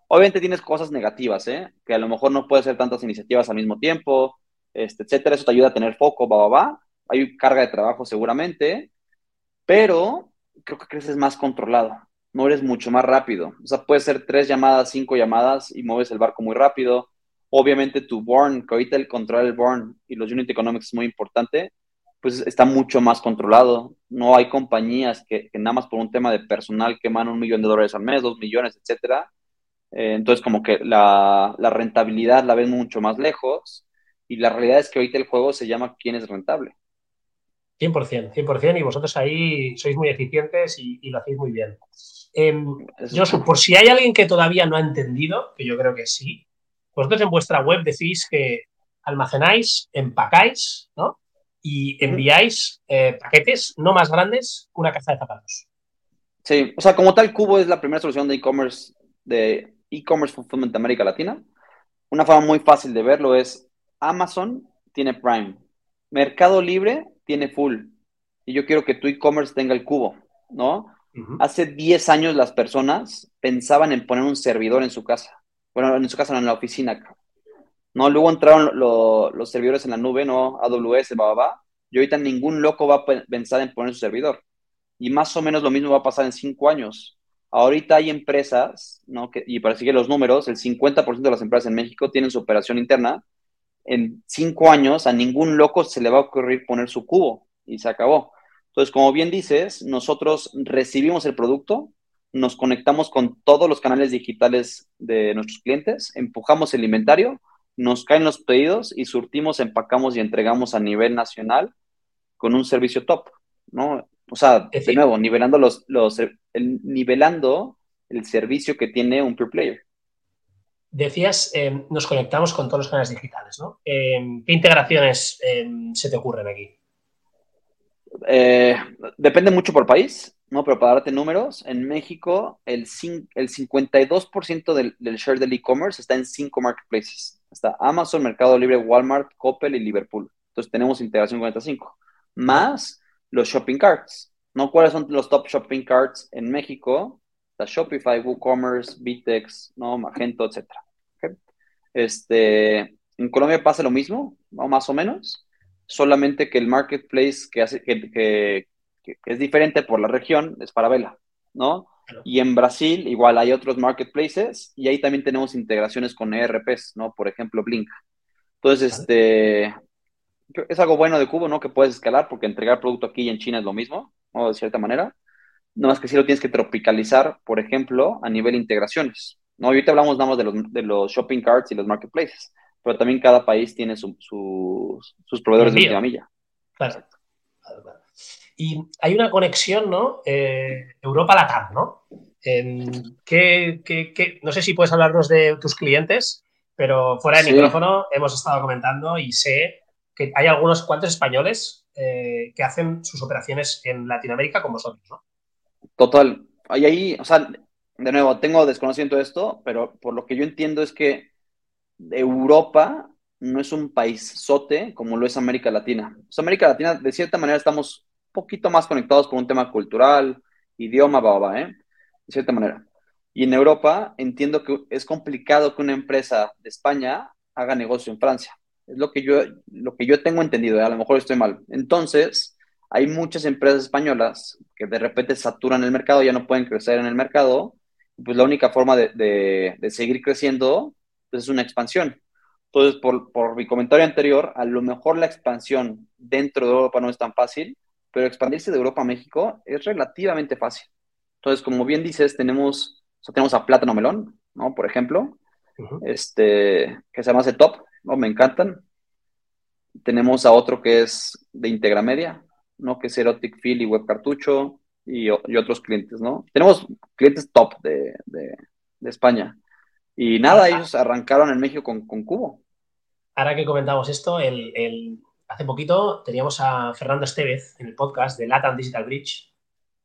Speaker 2: obviamente tienes cosas negativas, ¿eh? que a lo mejor no puedes hacer tantas iniciativas al mismo tiempo, este, etcétera. Eso te ayuda a tener foco, va, va, va. Hay carga de trabajo seguramente, pero creo que creces más controlado no eres mucho más rápido. O sea, puede ser tres llamadas, cinco llamadas y mueves el barco muy rápido. Obviamente tu burn, que ahorita el control del burn y los unit economics es muy importante, pues está mucho más controlado. No hay compañías que, nada más por un tema de personal queman un millón de dólares al mes, dos millones, etcétera. Eh, entonces, como que la, la, rentabilidad la ven mucho más lejos y la realidad es que ahorita el juego se llama quién es rentable.
Speaker 1: 100%, 100%, y vosotros ahí sois muy eficientes y, y lo hacéis muy bien. Eh, por si hay alguien que todavía no ha entendido, que yo creo que sí, vosotros en vuestra web decís que almacenáis, empacáis, ¿no? Y enviáis eh, paquetes no más grandes que una caja de zapatos.
Speaker 2: Sí, o sea, como tal, Cubo es la primera solución de e-commerce de e-commerce fulfillment de América Latina. Una forma muy fácil de verlo es Amazon tiene Prime, Mercado Libre tiene Full, y yo quiero que tu e-commerce tenga el cubo, ¿no? Hace 10 años las personas pensaban en poner un servidor en su casa. Bueno, en su casa, no, en la oficina. ¿No? Luego entraron los servidores en la nube, ¿no? AWS, va, va, Y ahorita ningún loco va a pensar en poner su servidor. Y más o menos lo mismo va a pasar en 5 años. Ahorita hay empresas, ¿no? Y para seguir los números, el 50% de las empresas en México tienen su operación interna. En 5 años a ningún loco se le va a ocurrir poner su cubo y se acabó. Entonces, como bien dices, nosotros recibimos el producto, nos conectamos con todos los canales digitales de nuestros clientes, empujamos el inventario, nos caen los pedidos y surtimos, empacamos y entregamos a nivel nacional con un servicio top, ¿no? O sea, de nuevo, nivelando los, los el, nivelando el servicio que tiene un pure player.
Speaker 1: Decías, eh, nos conectamos con todos los canales digitales, ¿no? Eh, ¿Qué integraciones eh, se te ocurren aquí?
Speaker 2: Eh, depende mucho por país, ¿no? Pero para darte números, en México el, el 52% del, del, share del e-commerce está en cinco marketplaces. Está Amazon, Mercado Libre, Walmart, Coppel y Liverpool. Entonces tenemos integración con estas cinco. Más los shopping carts, ¿no? ¿Cuáles son los top shopping carts en México? Está Shopify, WooCommerce, Bitex, ¿no? Magento, etc. Este, en Colombia pasa lo mismo, ¿no? Más o menos solamente que el marketplace que, hace, que, es diferente por la región es para Vela, ¿no? Y en Brasil igual hay otros marketplaces y ahí también tenemos integraciones con ERPs, ¿no? Por ejemplo, Blink. Entonces, este, es algo bueno de Cubo, ¿no? Que puedes escalar porque entregar producto aquí en China es lo mismo, ¿no? De cierta manera. No más que si lo tienes que tropicalizar, por ejemplo, a nivel integraciones. ¿no? Y ahorita hablamos nada más de los, de los shopping carts y los marketplaces pero también cada país tiene sus proveedores de última milla.
Speaker 1: Claro. Y hay una conexión, ¿no? Eh, Europa-Latam, ¿no? no sé si puedes hablarnos de tus clientes, pero fuera de micrófono hemos estado comentando y sé que hay algunos cuantos españoles eh, que hacen sus operaciones en Latinoamérica con vosotros, ¿no?
Speaker 2: Total. Hay ahí, o sea, de nuevo, tengo desconocimiento de esto, pero por lo que yo entiendo es que Europa no es un país sote como lo es América Latina. América Latina, de cierta manera, estamos poquito más conectados por un tema cultural, idioma, baba, ¿eh? De cierta manera. Y en Europa entiendo que es complicado que una empresa de España haga negocio en Francia. Es lo que yo, lo que yo tengo entendido, ¿eh? a lo mejor estoy mal. Entonces, hay muchas empresas españolas que de repente saturan el mercado, ya no pueden crecer en el mercado. Pues la única forma de seguir creciendo es una expansión. Entonces, por, mi comentario anterior, a lo mejor la expansión dentro de Europa no es tan fácil, pero expandirse de Europa a México es relativamente fácil. Entonces, como bien dices, tenemos, tenemos a Plátano Melón, ¿no? Por ejemplo, este, que se llama de Top, ¿no? Me encantan. Tenemos a otro que es de Integra Media, ¿no? Que es Erotic Feel y Web Cartucho y, otros clientes, ¿no? Tenemos clientes top de, de España. Y nada, ellos arrancaron en México con, con Cubo.
Speaker 1: Ahora que comentamos esto, el, hace poquito teníamos a Fernando Estevez en el podcast de Latam Digital Bridge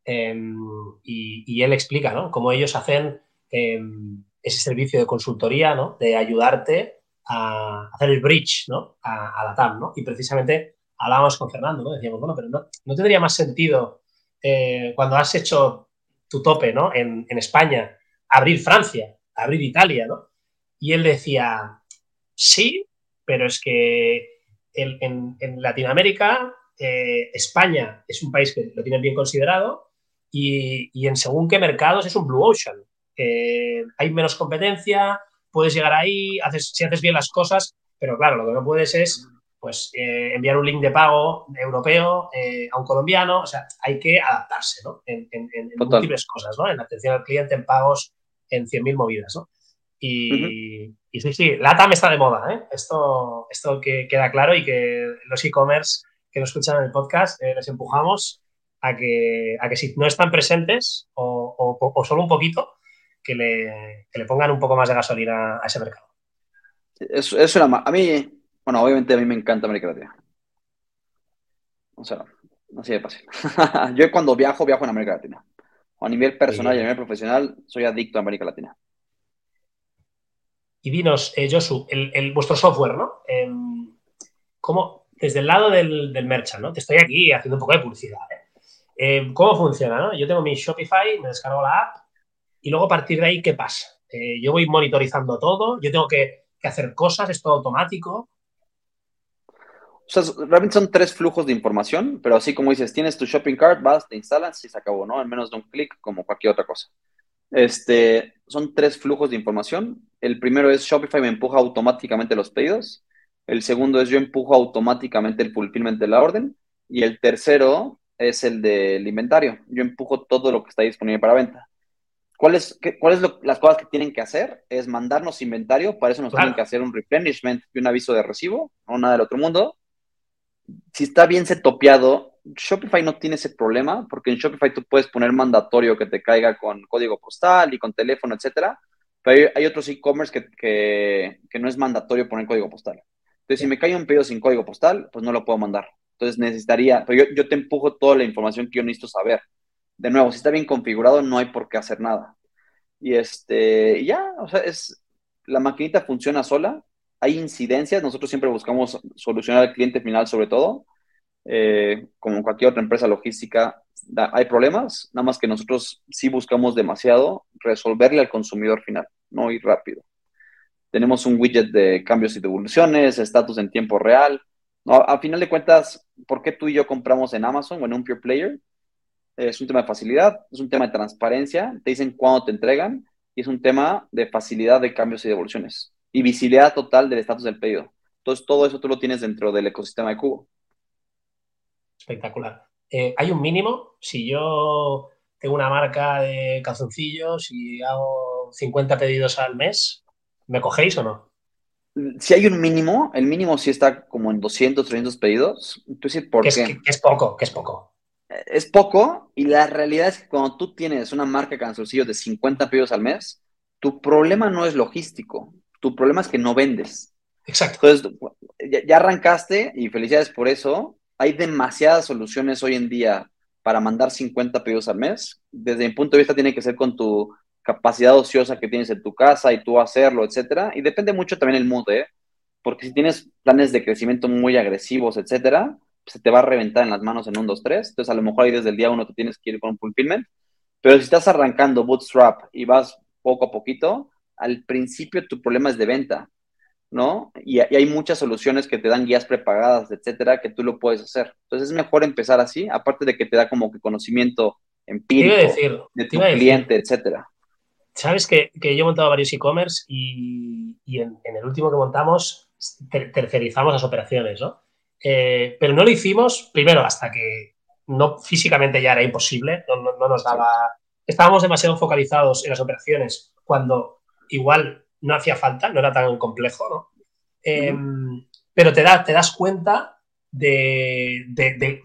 Speaker 1: em, y, él explica ¿no? cómo ellos hacen em, ese servicio de consultoría, ¿no? de ayudarte a hacer el bridge ¿no? a, Latam. ¿no? Y precisamente hablábamos con Fernando, ¿no? decíamos, bueno, pero no, no tendría más sentido eh, cuando has hecho tu tope ¿no? en, en España abrir Francia abrir Italia, ¿no? Y él decía, sí, pero es que en, Latinoamérica, eh, España es un país que lo tienen bien considerado y, en según qué mercados es un blue ocean. hay menos competencia, puedes llegar ahí, haces, si haces bien las cosas, pero claro, lo que no puedes es pues eh, enviar un link de pago europeo eh, a un colombiano, o sea, hay que adaptarse, ¿no? En, múltiples cosas, ¿no? En atención al cliente, en pagos, en 100.000 movidas, ¿no? Y, sí, sí, LATAM está de moda, ¿eh? Esto, esto que queda claro y que los e-commerce que nos escuchan en el podcast eh, les empujamos a que, a que si no están presentes o, solo un poquito, que le, que le, pongan un poco más de gasolina a ese mercado.
Speaker 2: Es, es una, a mí, bueno, obviamente a mí me encanta América Latina. O sea, así de fácil. [LAUGHS] Yo cuando viajo, viajo en América Latina. a nivel personal y a nivel profesional, soy adicto a América Latina.
Speaker 1: Y dinos, eh, Josu, el, vuestro software, ¿no? ¿Cómo, desde el lado del, del, merchant, ¿no? Te estoy aquí haciendo un poco de publicidad. ¿eh? Em, ¿Cómo funciona? ¿no? Yo tengo mi Shopify, me descargo la app y luego a partir de ahí, ¿qué pasa? Eh, yo voy monitorizando todo, yo tengo que, que hacer cosas, es todo automático.
Speaker 2: O sea, realmente son tres flujos de información, pero así como dices, tienes tu shopping cart, vas, te instalas y se acabó, ¿no? En menos de un clic, como cualquier otra cosa. Este, son tres flujos de información. El primero es Shopify me empuja automáticamente los pedidos. El segundo es yo empujo automáticamente el fulfillment de la orden. Y el tercero es el del inventario. Yo empujo todo lo que está disponible para venta. ¿Cuáles cuál es las cosas que tienen que hacer? Es mandarnos inventario. Para eso nos tienen que hacer un replenishment y un aviso de recibo, no nada del otro mundo si está bien setopeado, Shopify no tiene ese problema, porque en Shopify tú puedes poner mandatorio que te caiga con código postal y con teléfono, etcétera. Pero hay, otros e-commerce que, no es mandatorio poner código postal. Entonces, si me cae un pedido sin código postal, pues no lo puedo mandar. Entonces necesitaría, pero yo, te empujo toda la información que yo necesito saber. De nuevo, si está bien configurado, no hay por qué hacer nada. Y este, ya, o sea, es, la maquinita funciona sola hay incidencias, nosotros siempre buscamos solucionar al cliente final sobre todo, eh, como cualquier otra empresa logística, hay problemas, nada más que nosotros sí buscamos demasiado resolverle al consumidor final, no ir rápido. Tenemos un widget de cambios y devoluciones, estatus en tiempo real. No, a final de cuentas, ¿por qué tú y yo compramos en Amazon o en un Pure Player? Es un tema de facilidad, es un tema de transparencia, te dicen cuándo te entregan y es un tema de facilidad de cambios y devoluciones y visibilidad total del estatus del pedido. Entonces, todo eso tú lo tienes dentro del ecosistema de Cubo.
Speaker 1: Espectacular. Eh, ¿Hay un mínimo? Si yo tengo una marca de calzoncillos y hago 50 pedidos al mes, ¿me cogéis o no?
Speaker 2: Si hay un mínimo, el mínimo sí está como en 200, 300 pedidos. Entonces, ¿por qué?
Speaker 1: Es, que, es poco, que es poco.
Speaker 2: Eh, es poco y la realidad es que cuando tú tienes una marca de calzoncillos de 50 pedidos al mes, tu problema no es logístico, tu problema es que no vendes.
Speaker 1: Exacto.
Speaker 2: Entonces, ya, arrancaste y felicidades por eso. Hay demasiadas soluciones hoy en día para mandar 50 pedidos al mes. Desde mi punto de vista, tiene que ser con tu capacidad ociosa que tienes en tu casa y tú hacerlo, etcétera. Y depende mucho también el mood, ¿eh? Porque si tienes planes de crecimiento muy agresivos, etcétera, se te va a reventar en las manos en un, dos, tres. Entonces, a lo mejor ahí desde el día uno te tienes que ir con un fulfillment. Pero si estás arrancando bootstrap y vas poco a poquito, al principio tu problema es de venta, ¿no? Y, hay muchas soluciones que te dan guías prepagadas, etcétera, que tú lo puedes hacer. Entonces es mejor empezar así, aparte de que te da como que conocimiento empírico de tu cliente, etcétera.
Speaker 1: Sabes que, yo he montado varios e-commerce y, en, el último que montamos tercerizamos las operaciones, ¿no? Eh, pero no lo hicimos, primero, hasta que no físicamente ya era imposible, no, no nos daba... Estábamos demasiado focalizados en las operaciones cuando igual no hacía falta, no era tan complejo, ¿no? Em, pero te, da, te das cuenta de, de,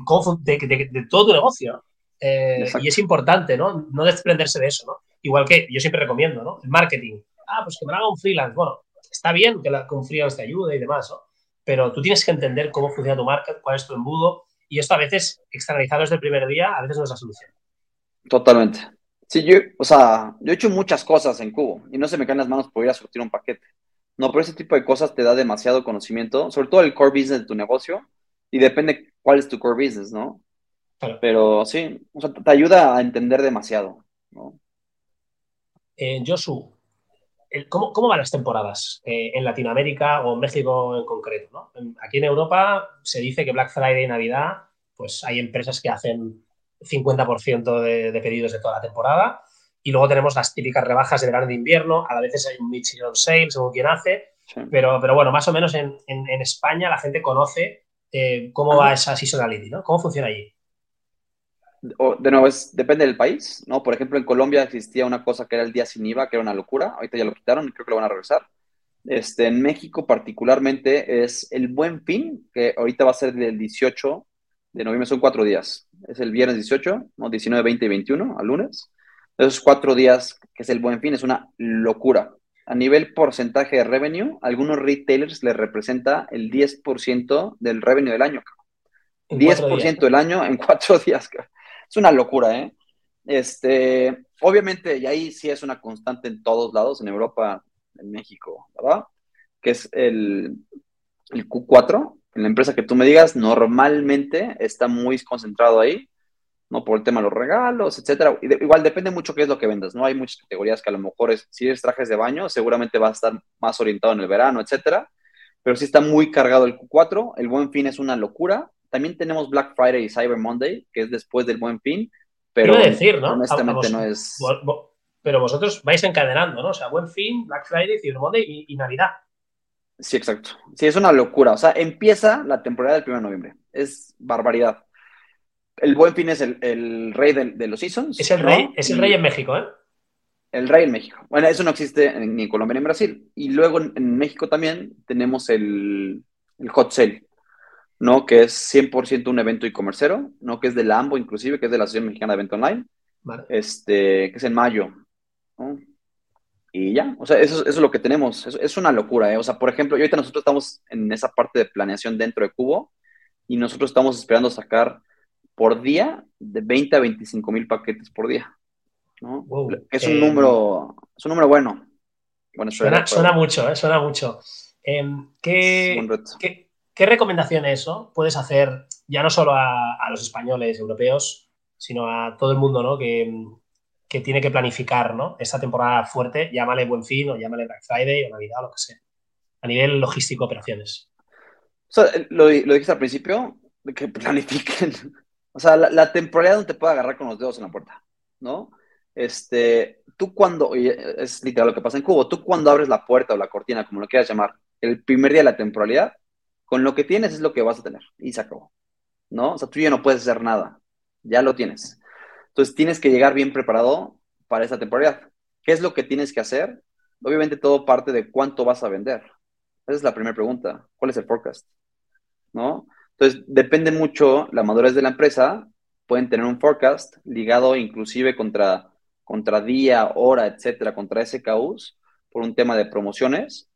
Speaker 1: todo tu negocio. Eh, y es importante, ¿no? No desprenderse de eso, ¿no? Igual que yo siempre recomiendo, ¿no? El marketing. Ah, pues que me haga un freelance. Bueno, está bien que, la, un freelance te ayude y demás, ¿no? Pero tú tienes que entender cómo funciona tu market, cuál es tu embudo. Y esto a veces, externalizado desde el primer día, a veces no es la solución.
Speaker 2: Totalmente. Sí, yo, o sea, yo he hecho muchas cosas en Cubo y no se me caen las manos por ir a surtir un paquete. No, pero ese tipo de cosas te da demasiado conocimiento, sobre todo el core business de tu negocio y depende cuál es tu core business, ¿no? Pero sí, o sea, te ayuda a entender demasiado, ¿no?
Speaker 1: Eh, Josu, ¿cómo, ¿cómo, van las temporadas eh, en Latinoamérica o en México en concreto? ¿no? Aquí en Europa se dice que Black Friday y Navidad, pues hay empresas que hacen 50% de, de, pedidos de toda la temporada. Y luego tenemos las típicas rebajas de verano y de invierno. A veces hay un mid-season sale, según quien hace. Pero, pero bueno, más o menos en, en, España la gente conoce eh, cómo va esa seasonality, ¿no? ¿Cómo funciona allí?
Speaker 2: De nuevo, es, depende del país, ¿no? Por ejemplo, en Colombia existía una cosa que era el día sin IVA, que era una locura. Ahorita ya lo quitaron y creo que lo van a regresar. Este, en México particularmente es el buen fin, que ahorita va a ser del 18 de noviembre, son cuatro días es el viernes 18, ¿no? 19, 20 y 21, al lunes. Esos cuatro días, que es el buen fin, es una locura. a nivel porcentaje de revenue, algunos retailers les representa el 10% del revenue del año. 10% del año en cuatro [LAUGHS] días. Es una locura, ¿eh? Este, obviamente, y ahí sí es una constante en todos lados, en Europa, en México, ¿verdad? Que es el, el Q4, en la empresa que tú me digas, normalmente está muy concentrado ahí, ¿no? Por el tema de los regalos, etcétera. Igual depende mucho qué es lo que vendas, ¿no? Hay muchas categorías que a lo mejor es, si eres trajes de baño, seguramente va a estar más orientado en el verano, etcétera. Pero sí está muy cargado el Q4. El buen fin es una locura. También tenemos Black Friday y Cyber Monday, que es después del buen fin. Pero
Speaker 1: decir, ¿no?
Speaker 2: honestamente no es.
Speaker 1: Pero vosotros vais encadenando, ¿no? O sea, buen fin, Black Friday, Cyber Monday y, Navidad.
Speaker 2: Sí, exacto. Sí, es una locura. O sea, empieza la temporada del 1 de noviembre. Es barbaridad el buen fin es el, rey de, los seasons.
Speaker 1: Es el rey, es el rey en México, ¿eh?
Speaker 2: El rey en México. Bueno, eso no existe ni en Colombia ni en Brasil. Y luego en, México también tenemos el, hot sale, ¿no? Que es 100% un evento e-comercero, ¿no? Que es de la AMBO inclusive, que es de la Asociación Mexicana de Evento Online. Este, que es en mayo, Y ya, o sea, eso, es lo que tenemos. Es, una locura, ¿eh? O sea, por ejemplo, ahorita nosotros estamos en esa parte de planeación dentro de Cubo y nosotros estamos esperando sacar por día de 20 a 25 mil paquetes por día. Es un eh, número, es un número bueno.
Speaker 1: bueno suena, mucho, ¿eh? suena mucho. Em, ¿qué, ¿qué, recomendaciones puedes hacer ya no solo a, los españoles, europeos, sino a todo el mundo ¿no? que, tiene que planificar ¿no? esta temporada fuerte, llámale Buen Fin o llámale Black Friday o Navidad lo que sea, a nivel logístico, operaciones?
Speaker 2: lo, lo dijiste al principio, que [LAUGHS] planifiquen. O sea, la, temporalidad no te puede agarrar con los dedos en la puerta, ¿no? Este, tú cuando, es literal lo que pasa en Cubo, tú cuando abres la puerta o la cortina, como lo quieras llamar, el primer día de la temporalidad, con lo que tienes es lo que vas a tener y se acabó, ¿no? O sea, tú ya no puedes hacer nada, ya lo tienes. Entonces tienes que llegar bien preparado para esa temporalidad. ¿Qué es lo que tienes que hacer? Obviamente todo parte de cuánto vas a vender. Esa es la primera pregunta. ¿Cuál es el forecast? ¿No? Entonces, depende mucho la madurez de la empresa. Pueden tener un forecast ligado inclusive contra, contra día, hora, etcétera, contra SKUs por un tema de promociones.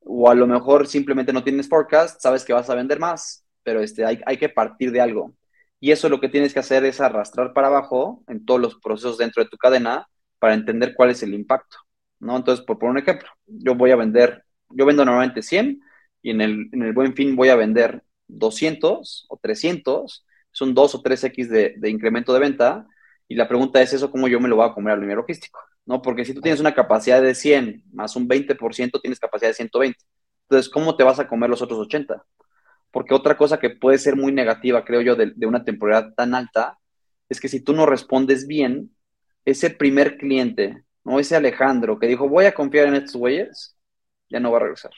Speaker 2: O a lo mejor simplemente no tienes forecast, sabes que vas a vender más, pero este, hay, hay que partir de algo. Y eso lo que tienes que hacer es arrastrar para abajo en todos los procesos dentro de tu cadena para entender cuál es el impacto. ¿no? Entonces, por poner un ejemplo, yo voy a vender, yo vendo normalmente 100 y en el, en el buen fin voy a vender 200 o 300, son 2 o 3X de, incremento de venta. Y la pregunta es eso, ¿cómo yo me lo voy a comer al nivel logístico? ¿No? Porque si tú tienes una capacidad de 100 más un 20%, tienes capacidad de 120. Entonces, ¿cómo te vas a comer los otros 80? Porque otra cosa que puede ser muy negativa, creo yo, de, una temporada tan alta, es que si tú no respondes bien, ese primer cliente, ¿no? Ese Alejandro que dijo, voy a confiar en estos güeyes, ya no va a regresar.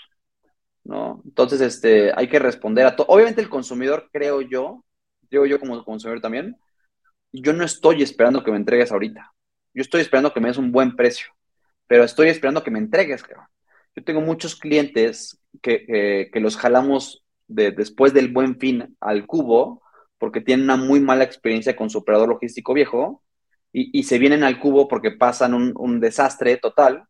Speaker 2: ¿no? Entonces, este, hay que responder a todo. Obviamente el consumidor, creo yo, digo yo como consumidor también, yo no estoy esperando que me entregues ahorita. Yo estoy esperando que me des un buen precio, pero estoy esperando que me entregues, creo. Yo tengo muchos clientes que, los jalamos de, después del buen fin al cubo porque tienen una muy mala experiencia con su operador logístico viejo y, se vienen al cubo porque pasan un, desastre total.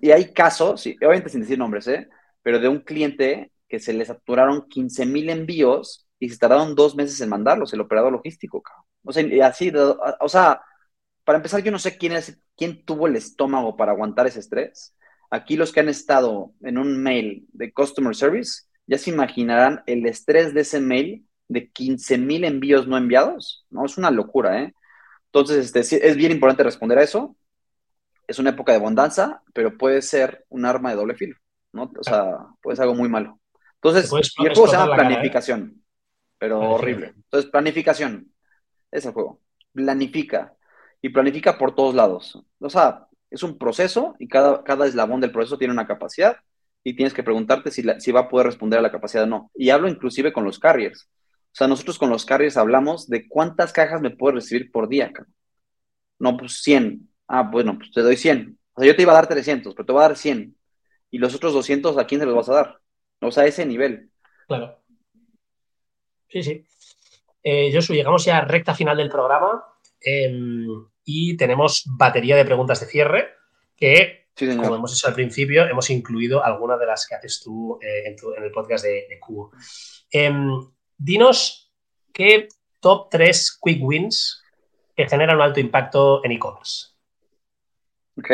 Speaker 2: y hay casos, obviamente sin decir nombres, ¿eh? pero de un cliente que se le saturaron 15 mil envíos y se tardaron dos meses en mandarlos, el operador logístico, O sea, así, o sea, para empezar, yo no sé quién es, quién tuvo el estómago para aguantar ese estrés. Aquí los que han estado en un mail de customer service ya se imaginarán el estrés de ese mail de 15 mil envíos no enviados. No, es una locura, ¿eh? Entonces, este, es bien importante responder a eso. Es una época de bonanza, pero puede ser un arma de doble filo. ¿no? O sea, puede ser algo muy malo. Entonces, y el juego se llama ¿eh? planificación, pero horrible. Entonces, planificación, es el juego. Planifica. Y planifica por todos lados. O sea, es un proceso y cada, cada eslabón del proceso tiene una capacidad y tienes que preguntarte si, si va a poder responder a la capacidad o no. Y hablo inclusive con los carriers. O sea, nosotros con los carriers hablamos de cuántas cajas me puedo recibir por día. No, pues 100. Ah, bueno, pues te doy 100. O sea, yo te iba a dar 300, pero te voy a dar 100 y los otros 200 a quién se los vas a dar. O sea, ese nivel.
Speaker 1: Claro. Sí, sí. Eh, Josu, llegamos ya a recta final del programa em, y tenemos batería de preguntas de cierre que como hemos hecho al principio, hemos incluido algunas de las que haces tú, eh, en, el podcast de, de Cubo. Em, dinos qué top 3 quick wins que generan un alto impacto en e-commerce.
Speaker 2: Ok.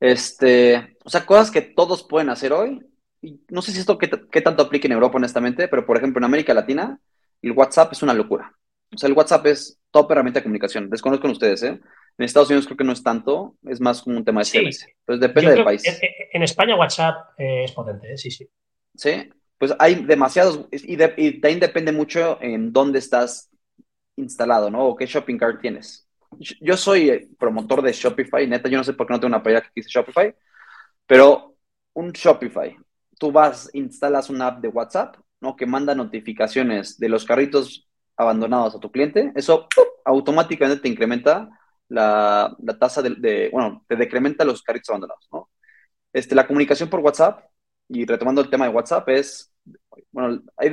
Speaker 2: Este, o sea, cosas que todos pueden hacer hoy. No sé si esto qué, tanto aplica en Europa, honestamente, pero por ejemplo, en América Latina, el WhatsApp es una locura. O sea, el WhatsApp es top herramienta de comunicación. Desconozco con ustedes, ¿eh? En Estados Unidos creo que no es tanto, es más como un tema de sí. Entonces depende del país.
Speaker 1: En, España WhatsApp eh, es potente, ¿eh? sí, sí.
Speaker 2: Sí, pues hay demasiados, y, también depende mucho en dónde estás instalado, ¿no? O qué shopping cart tienes. Yo soy promotor de Shopify, neta, yo no sé por qué no tengo una playera que dice Shopify, pero un Shopify, tú vas, instalas una app de WhatsApp, ¿no? Que manda notificaciones de los carritos abandonados a tu cliente, eso automáticamente te incrementa la, tasa de, bueno, te decrementa los carritos abandonados, ¿no? Este, la comunicación por WhatsApp, y retomando el tema de WhatsApp, es, bueno, hay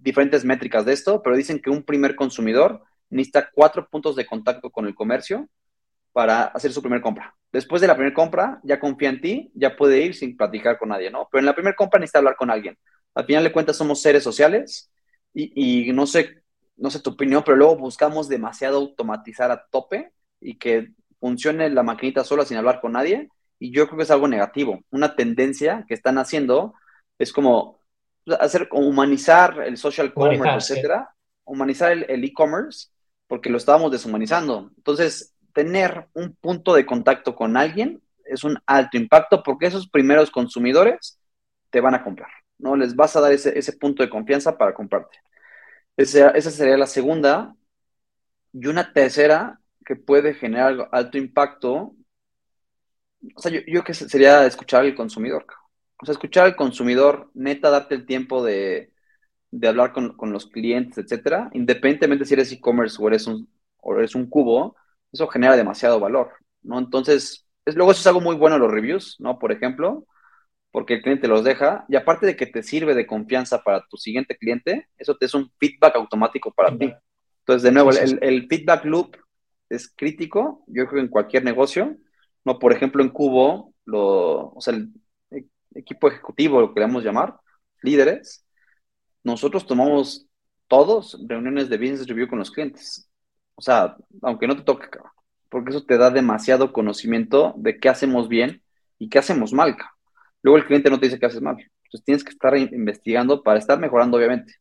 Speaker 2: diferentes métricas de esto, pero dicen que un primer consumidor necesita cuatro puntos de contacto con el comercio para hacer su primera compra. Después de la primera compra, ya confía en ti, ya puede ir sin platicar con nadie, ¿no? Pero en la primera compra necesita hablar con alguien. Al final de cuentas somos seres sociales y, y no sé, no sé tu opinión, pero luego buscamos demasiado automatizar a tope y que funcione la maquinita sola sin hablar con nadie. Y yo creo que es algo negativo. Una tendencia que están haciendo es como hacer, humanizar el social commerce, etcétera, humanizar el e-commerce, porque lo estábamos deshumanizando. Entonces, tener un punto de contacto con alguien es un alto impacto porque esos primeros consumidores te van a comprar, ¿no? Les vas a dar ese, ese punto de confianza para comprarte. Esa, esa sería la segunda. Y una tercera que puede generar alto impacto, o sea, yo, yo que sería escuchar al consumidor. O sea, escuchar al consumidor, neta, darte el tiempo de, hablar con, los clientes, etcétera, independientemente si eres e-commerce o, eres un, o eres un cubo, eso genera demasiado valor, ¿no? Entonces, es, luego eso es algo muy bueno los reviews, ¿no? Por ejemplo, porque el cliente los deja, y aparte de que te sirve de confianza para tu siguiente cliente, eso te es un feedback automático para ti. Entonces, de nuevo, el, el, feedback loop es crítico, yo creo que en cualquier negocio, ¿no? Por ejemplo, en Cubo, lo, o sea, el equipo ejecutivo, lo queremos llamar, líderes, nosotros tomamos todos reuniones de business review con los clientes. O sea, aunque no te toque, porque eso te da demasiado conocimiento de qué hacemos bien y qué hacemos mal. Luego el cliente no te dice qué haces mal. Entonces tienes que estar investigando para estar mejorando, obviamente.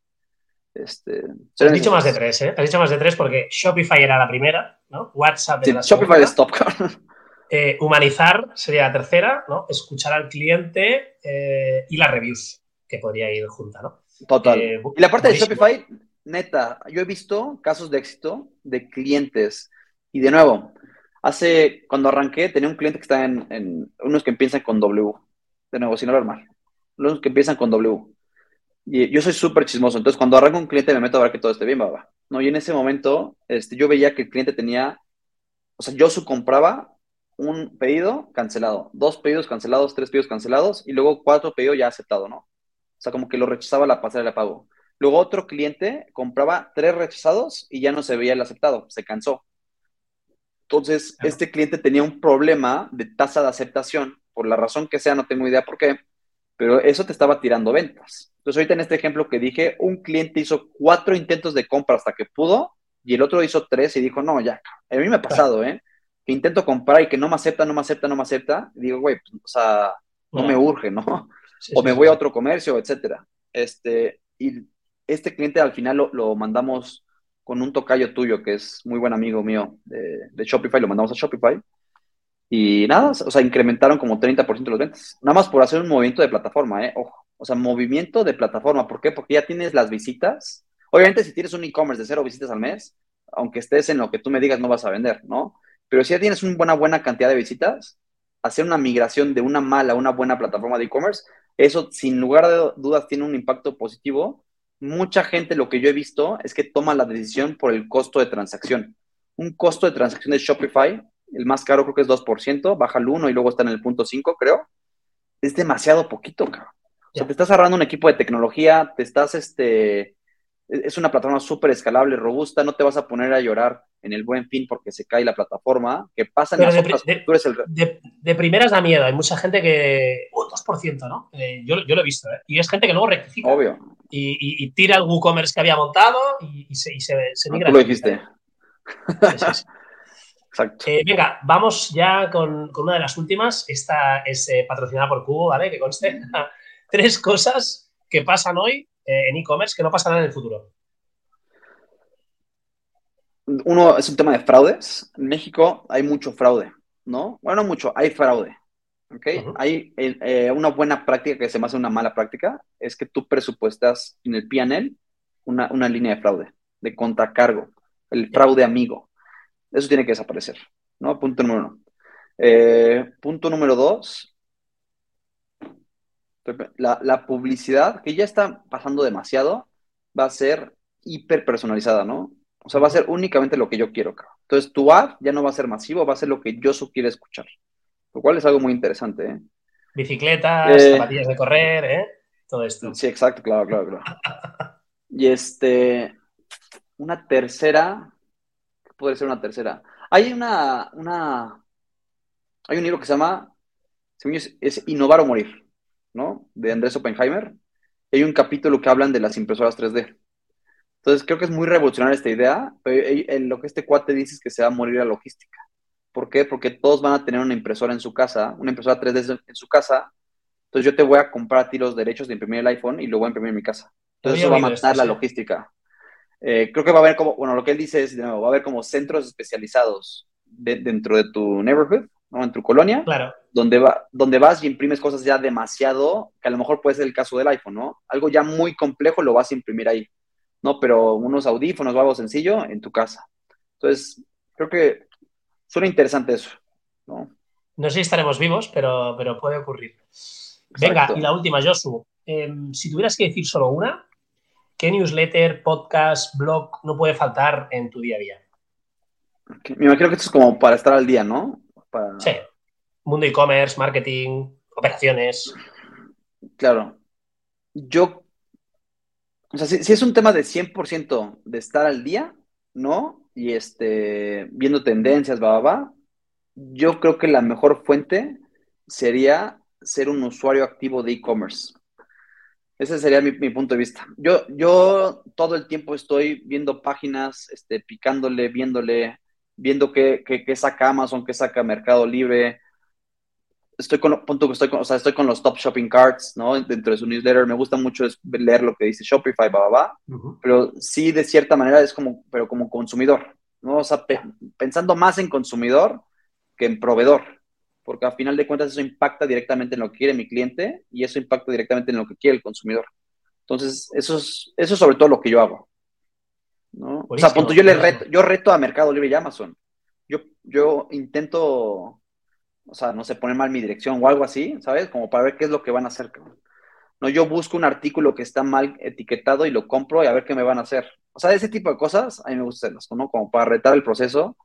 Speaker 1: Este, Has dicho más de tres, ¿eh? Has dicho más de tres porque Shopify era la primera, ¿no? WhatsApp
Speaker 2: era la Shopify es top.
Speaker 1: Eh, humanizar sería la tercera, ¿no? Escuchar al cliente eh, y las reviews, que podría ir junta, ¿no?
Speaker 2: Total. Eh, y la parte de Shopify, neta, yo he visto casos de éxito de clientes. Y de nuevo, hace, cuando arranqué, tenía un cliente que está en, unos que empiezan con W. De nuevo, sin hablar mal. Unos que empiezan con W. Y yo soy súper chismoso, entonces cuando arranco un cliente me meto a ver que todo esté bien, baba. ¿no? Y en ese momento este, yo veía que el cliente tenía, o sea, yo compraba un pedido cancelado, dos pedidos cancelados, tres pedidos cancelados y luego cuatro pedidos ya aceptado, ¿no? O sea, como que lo rechazaba la pasarela de pago. Luego otro cliente compraba tres rechazados y ya no se veía el aceptado, se cansó. Entonces, este cliente tenía un problema de tasa de aceptación, por la razón que sea, no tengo idea por qué, pero eso te estaba tirando ventas. Entonces, ahorita en este ejemplo que dije, un cliente hizo cuatro intentos de compra hasta que pudo y el otro hizo tres y dijo, no, ya, a mí me ha pasado, ¿eh? Que intento comprar y que no me acepta, no me acepta, no me acepta. Y digo, güey, pues, o sea, no, me urge, ¿no? o me voy a otro comercio, etcétera. Este, y este cliente al final lo, mandamos con un tocayo tuyo, que es muy buen amigo mío de, de Shopify, lo mandamos a Shopify. Y nada, o sea, incrementaron como 30% de los ventas. Nada más por hacer un movimiento de plataforma, ¿eh? Ojo. O sea, movimiento de plataforma. ¿Por qué? Porque ya tienes las visitas. Obviamente, si tienes un e-commerce de cero visitas al mes, aunque estés en lo que tú me digas, no vas a vender, ¿no? Pero si ya tienes una buena, buena cantidad de visitas, hacer una migración de una mala a una buena plataforma de e-commerce, eso sin lugar de dudas tiene un impacto positivo. Mucha gente lo que yo he visto es que toma la decisión por el costo de transacción. Un costo de transacción de Shopify, el más caro creo que es 2%, baja al 1 y luego está en el punto 5, creo. Es demasiado poquito, cabrón. O sea, te estás agarrando un equipo de tecnología, te estás, este, es una plataforma súper escalable, robusta, no te vas a poner a llorar en el buen fin porque se cae la plataforma, que pasa en las
Speaker 1: de,
Speaker 2: otras,
Speaker 1: de,
Speaker 2: tú eres el...
Speaker 1: de, de, primeras da miedo, hay mucha gente que... Uh, 2%, ¿no? Eh, yo, yo, lo he visto, ¿eh? Y es gente que luego rectifica.
Speaker 2: Obvio.
Speaker 1: Y, y, y tira el WooCommerce que había montado y, y se, se, se
Speaker 2: Ah,
Speaker 1: migra.
Speaker 2: tú lo dijiste.
Speaker 1: Sí, sí, sí.
Speaker 2: Exacto.
Speaker 1: Eh, venga, vamos ya con, con, una de las últimas. Esta es eh, patrocinada por Cubo, ¿vale? Que conste. [LAUGHS] Tres cosas que pasan hoy eh, en e-commerce que no pasarán en el futuro.
Speaker 2: Uno es un tema de fraudes. En México hay mucho fraude, ¿no? Bueno, no mucho, hay fraude. ¿Ok? Uh -huh. Hay eh, una buena práctica que se me hace una mala práctica, es que tú presupuestas en el PNL una, una línea de fraude, de contracargo, el fraude amigo. Eso tiene que desaparecer, ¿no? Punto número uno. Eh, punto número dos, la, la, publicidad, que ya está pasando demasiado, va a ser hiper personalizada, ¿no? O sea, va a ser únicamente lo que yo quiero. Entonces, tu ad ya no va a ser masivo, va a ser lo que yo quiero escuchar. Lo cual es algo muy interesante, ¿eh?
Speaker 1: Bicicletas, eh, zapatillas de correr, ¿eh? Todo esto.
Speaker 2: Sí, exacto, claro, claro, claro. y este, una tercera, ¿qué puede ser una tercera? Hay una, una, hay un libro que se llama, es, es Innovar o Morir, ¿no? De Andrés Oppenheimer. Hay un capítulo que hablan de las impresoras 3D. Entonces, creo que es muy revolucionaria esta idea, pero lo que este cuate dice es que se va a morir la logística. ¿Por qué? Porque todos van a tener una impresora en su casa, una impresora 3D en su casa. Entonces, yo te voy a comprar a ti los derechos de imprimir el iPhone y lo voy a imprimir en mi casa. Entonces, eso va a matar esto, la sí. logística. Eh, creo que va a haber como, bueno, lo que él dice es, de nuevo, va a haber como centros especializados de, dentro de tu neighborhood, ¿no? en tu colonia,
Speaker 1: claro.
Speaker 2: donde, va, donde vas y imprimes cosas ya demasiado, que a lo mejor puede ser el caso del iPhone, ¿no? Algo ya muy complejo lo vas a imprimir ahí, ¿no? Pero unos audífonos o algo sencillo en tu casa. Entonces, creo que suena interesante eso, ¿no?
Speaker 1: No sé si estaremos vivos, pero, pero puede ocurrir. Exacto. Venga, y la última, Josu. Eh, si tuvieras que decir solo una, ¿qué newsletter, podcast, blog no puede faltar en tu día a día?
Speaker 2: Me imagino que esto es como para estar al día, ¿no? Para...
Speaker 1: Sí. Mundo e-commerce, marketing, operaciones.
Speaker 2: Claro. Yo. O sea, si, si es un tema de 100% de estar al día, ¿no? Y este, viendo tendencias, va, va, va. Yo creo que la mejor fuente sería ser un usuario activo de e-commerce. Ese sería mi, mi, punto de vista. Yo, yo todo el tiempo estoy viendo páginas, este, picándole, viéndole, viendo qué, qué, qué, saca Amazon, qué saca Mercado Libre. Estoy con, punto, estoy con, o sea, estoy con los top shopping carts, ¿no? Dentro de su newsletter. Me gusta mucho leer lo que dice Shopify. Uh -huh. Pero sí, de cierta manera, es como, pero como consumidor, ¿no? O sea, pe pensando más en consumidor que en proveedor. Porque al final de cuentas eso impacta directamente en lo que quiere mi cliente y eso impacta directamente en lo que quiere el consumidor. Entonces, eso es, eso es sobre todo lo que yo hago. ¿no? O sea, punto, yo, le reto, yo reto a Mercado Libre y Amazon. Yo, yo intento, o sea, no sé, poner mal mi dirección o algo así, ¿sabes? Como para ver qué es lo que van a hacer. No, yo busco un artículo que está mal etiquetado y lo compro y a ver qué me van a hacer. O sea, ese tipo de cosas a mí me gusta hacerlas, ¿no? Como para retar el proceso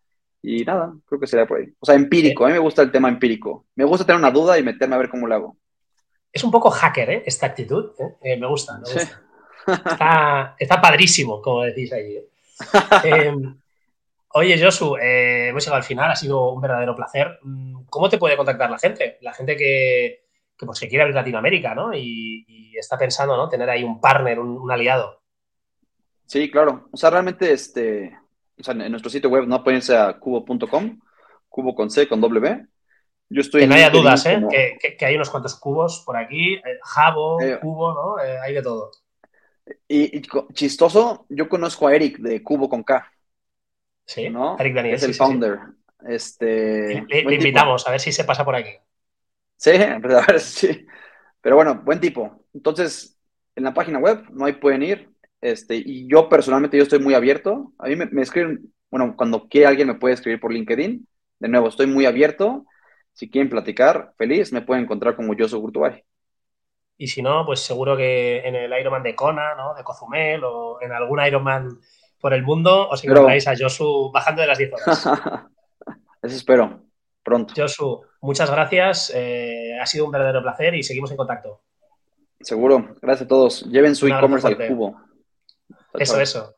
Speaker 2: y nada, creo que sería por ahí. O sea, empírico, a mí me gusta el tema empírico. Me gusta tener una duda y meterme a ver cómo lo hago.
Speaker 1: Es un poco hacker, ¿eh? Esta actitud. ¿eh? Eh, me gusta, me gusta. Sí. Está, está, padrísimo, como decís ahí. ¿eh? [LAUGHS] oye, Josu, hemos llegado al final, ha sido un verdadero placer. ¿Cómo te puede contactar la gente? La gente que, que, pues, que quiere abrir Latinoamérica, ¿no? Y, y, está pensando, ¿no? Tener ahí un partner, un, un aliado.
Speaker 2: Sí, claro. O sea, realmente, este, o sea, en nuestro sitio web, ¿no? Irse a cubo.com, cubo con C, con W.
Speaker 1: Yo estoy que no haya dudas, ¿eh? Como... Que, que, que, hay unos cuantos cubos por aquí, eh, Jabo, eh, Cubo, ¿no? Eh, hay de todo.
Speaker 2: Y, y, chistoso, yo conozco a Eric de Cubo con K.
Speaker 1: Sí,
Speaker 2: ¿no?
Speaker 1: Eric Daniel.
Speaker 2: Es el
Speaker 1: sí,
Speaker 2: founder.
Speaker 1: Sí, sí.
Speaker 2: Este,
Speaker 1: le, le invitamos, a ver si se pasa por aquí.
Speaker 2: Sí, [LAUGHS] a ver, sí. Pero bueno, buen tipo. Entonces, en la página web, no hay pueden ir, este, y yo personalmente yo estoy muy abierto. A mí me, me, escriben, bueno, cuando quiere alguien me puede escribir por LinkedIn. De nuevo, estoy muy abierto. Si quieren platicar, feliz, me pueden encontrar como yo soy Gurtubay.
Speaker 1: Y si no, pues seguro que en el Ironman de Kona, ¿no? De Cozumel o en algún Ironman por el mundo os encontráis Pero... a Josu bajando de las 10 horas. [LAUGHS]
Speaker 2: Eso espero, pronto.
Speaker 1: Josu, muchas gracias. Eh, ha sido un verdadero placer y seguimos en contacto.
Speaker 2: Seguro. Gracias a todos. Lleven su e-commerce al cubo.
Speaker 1: Eso, eso.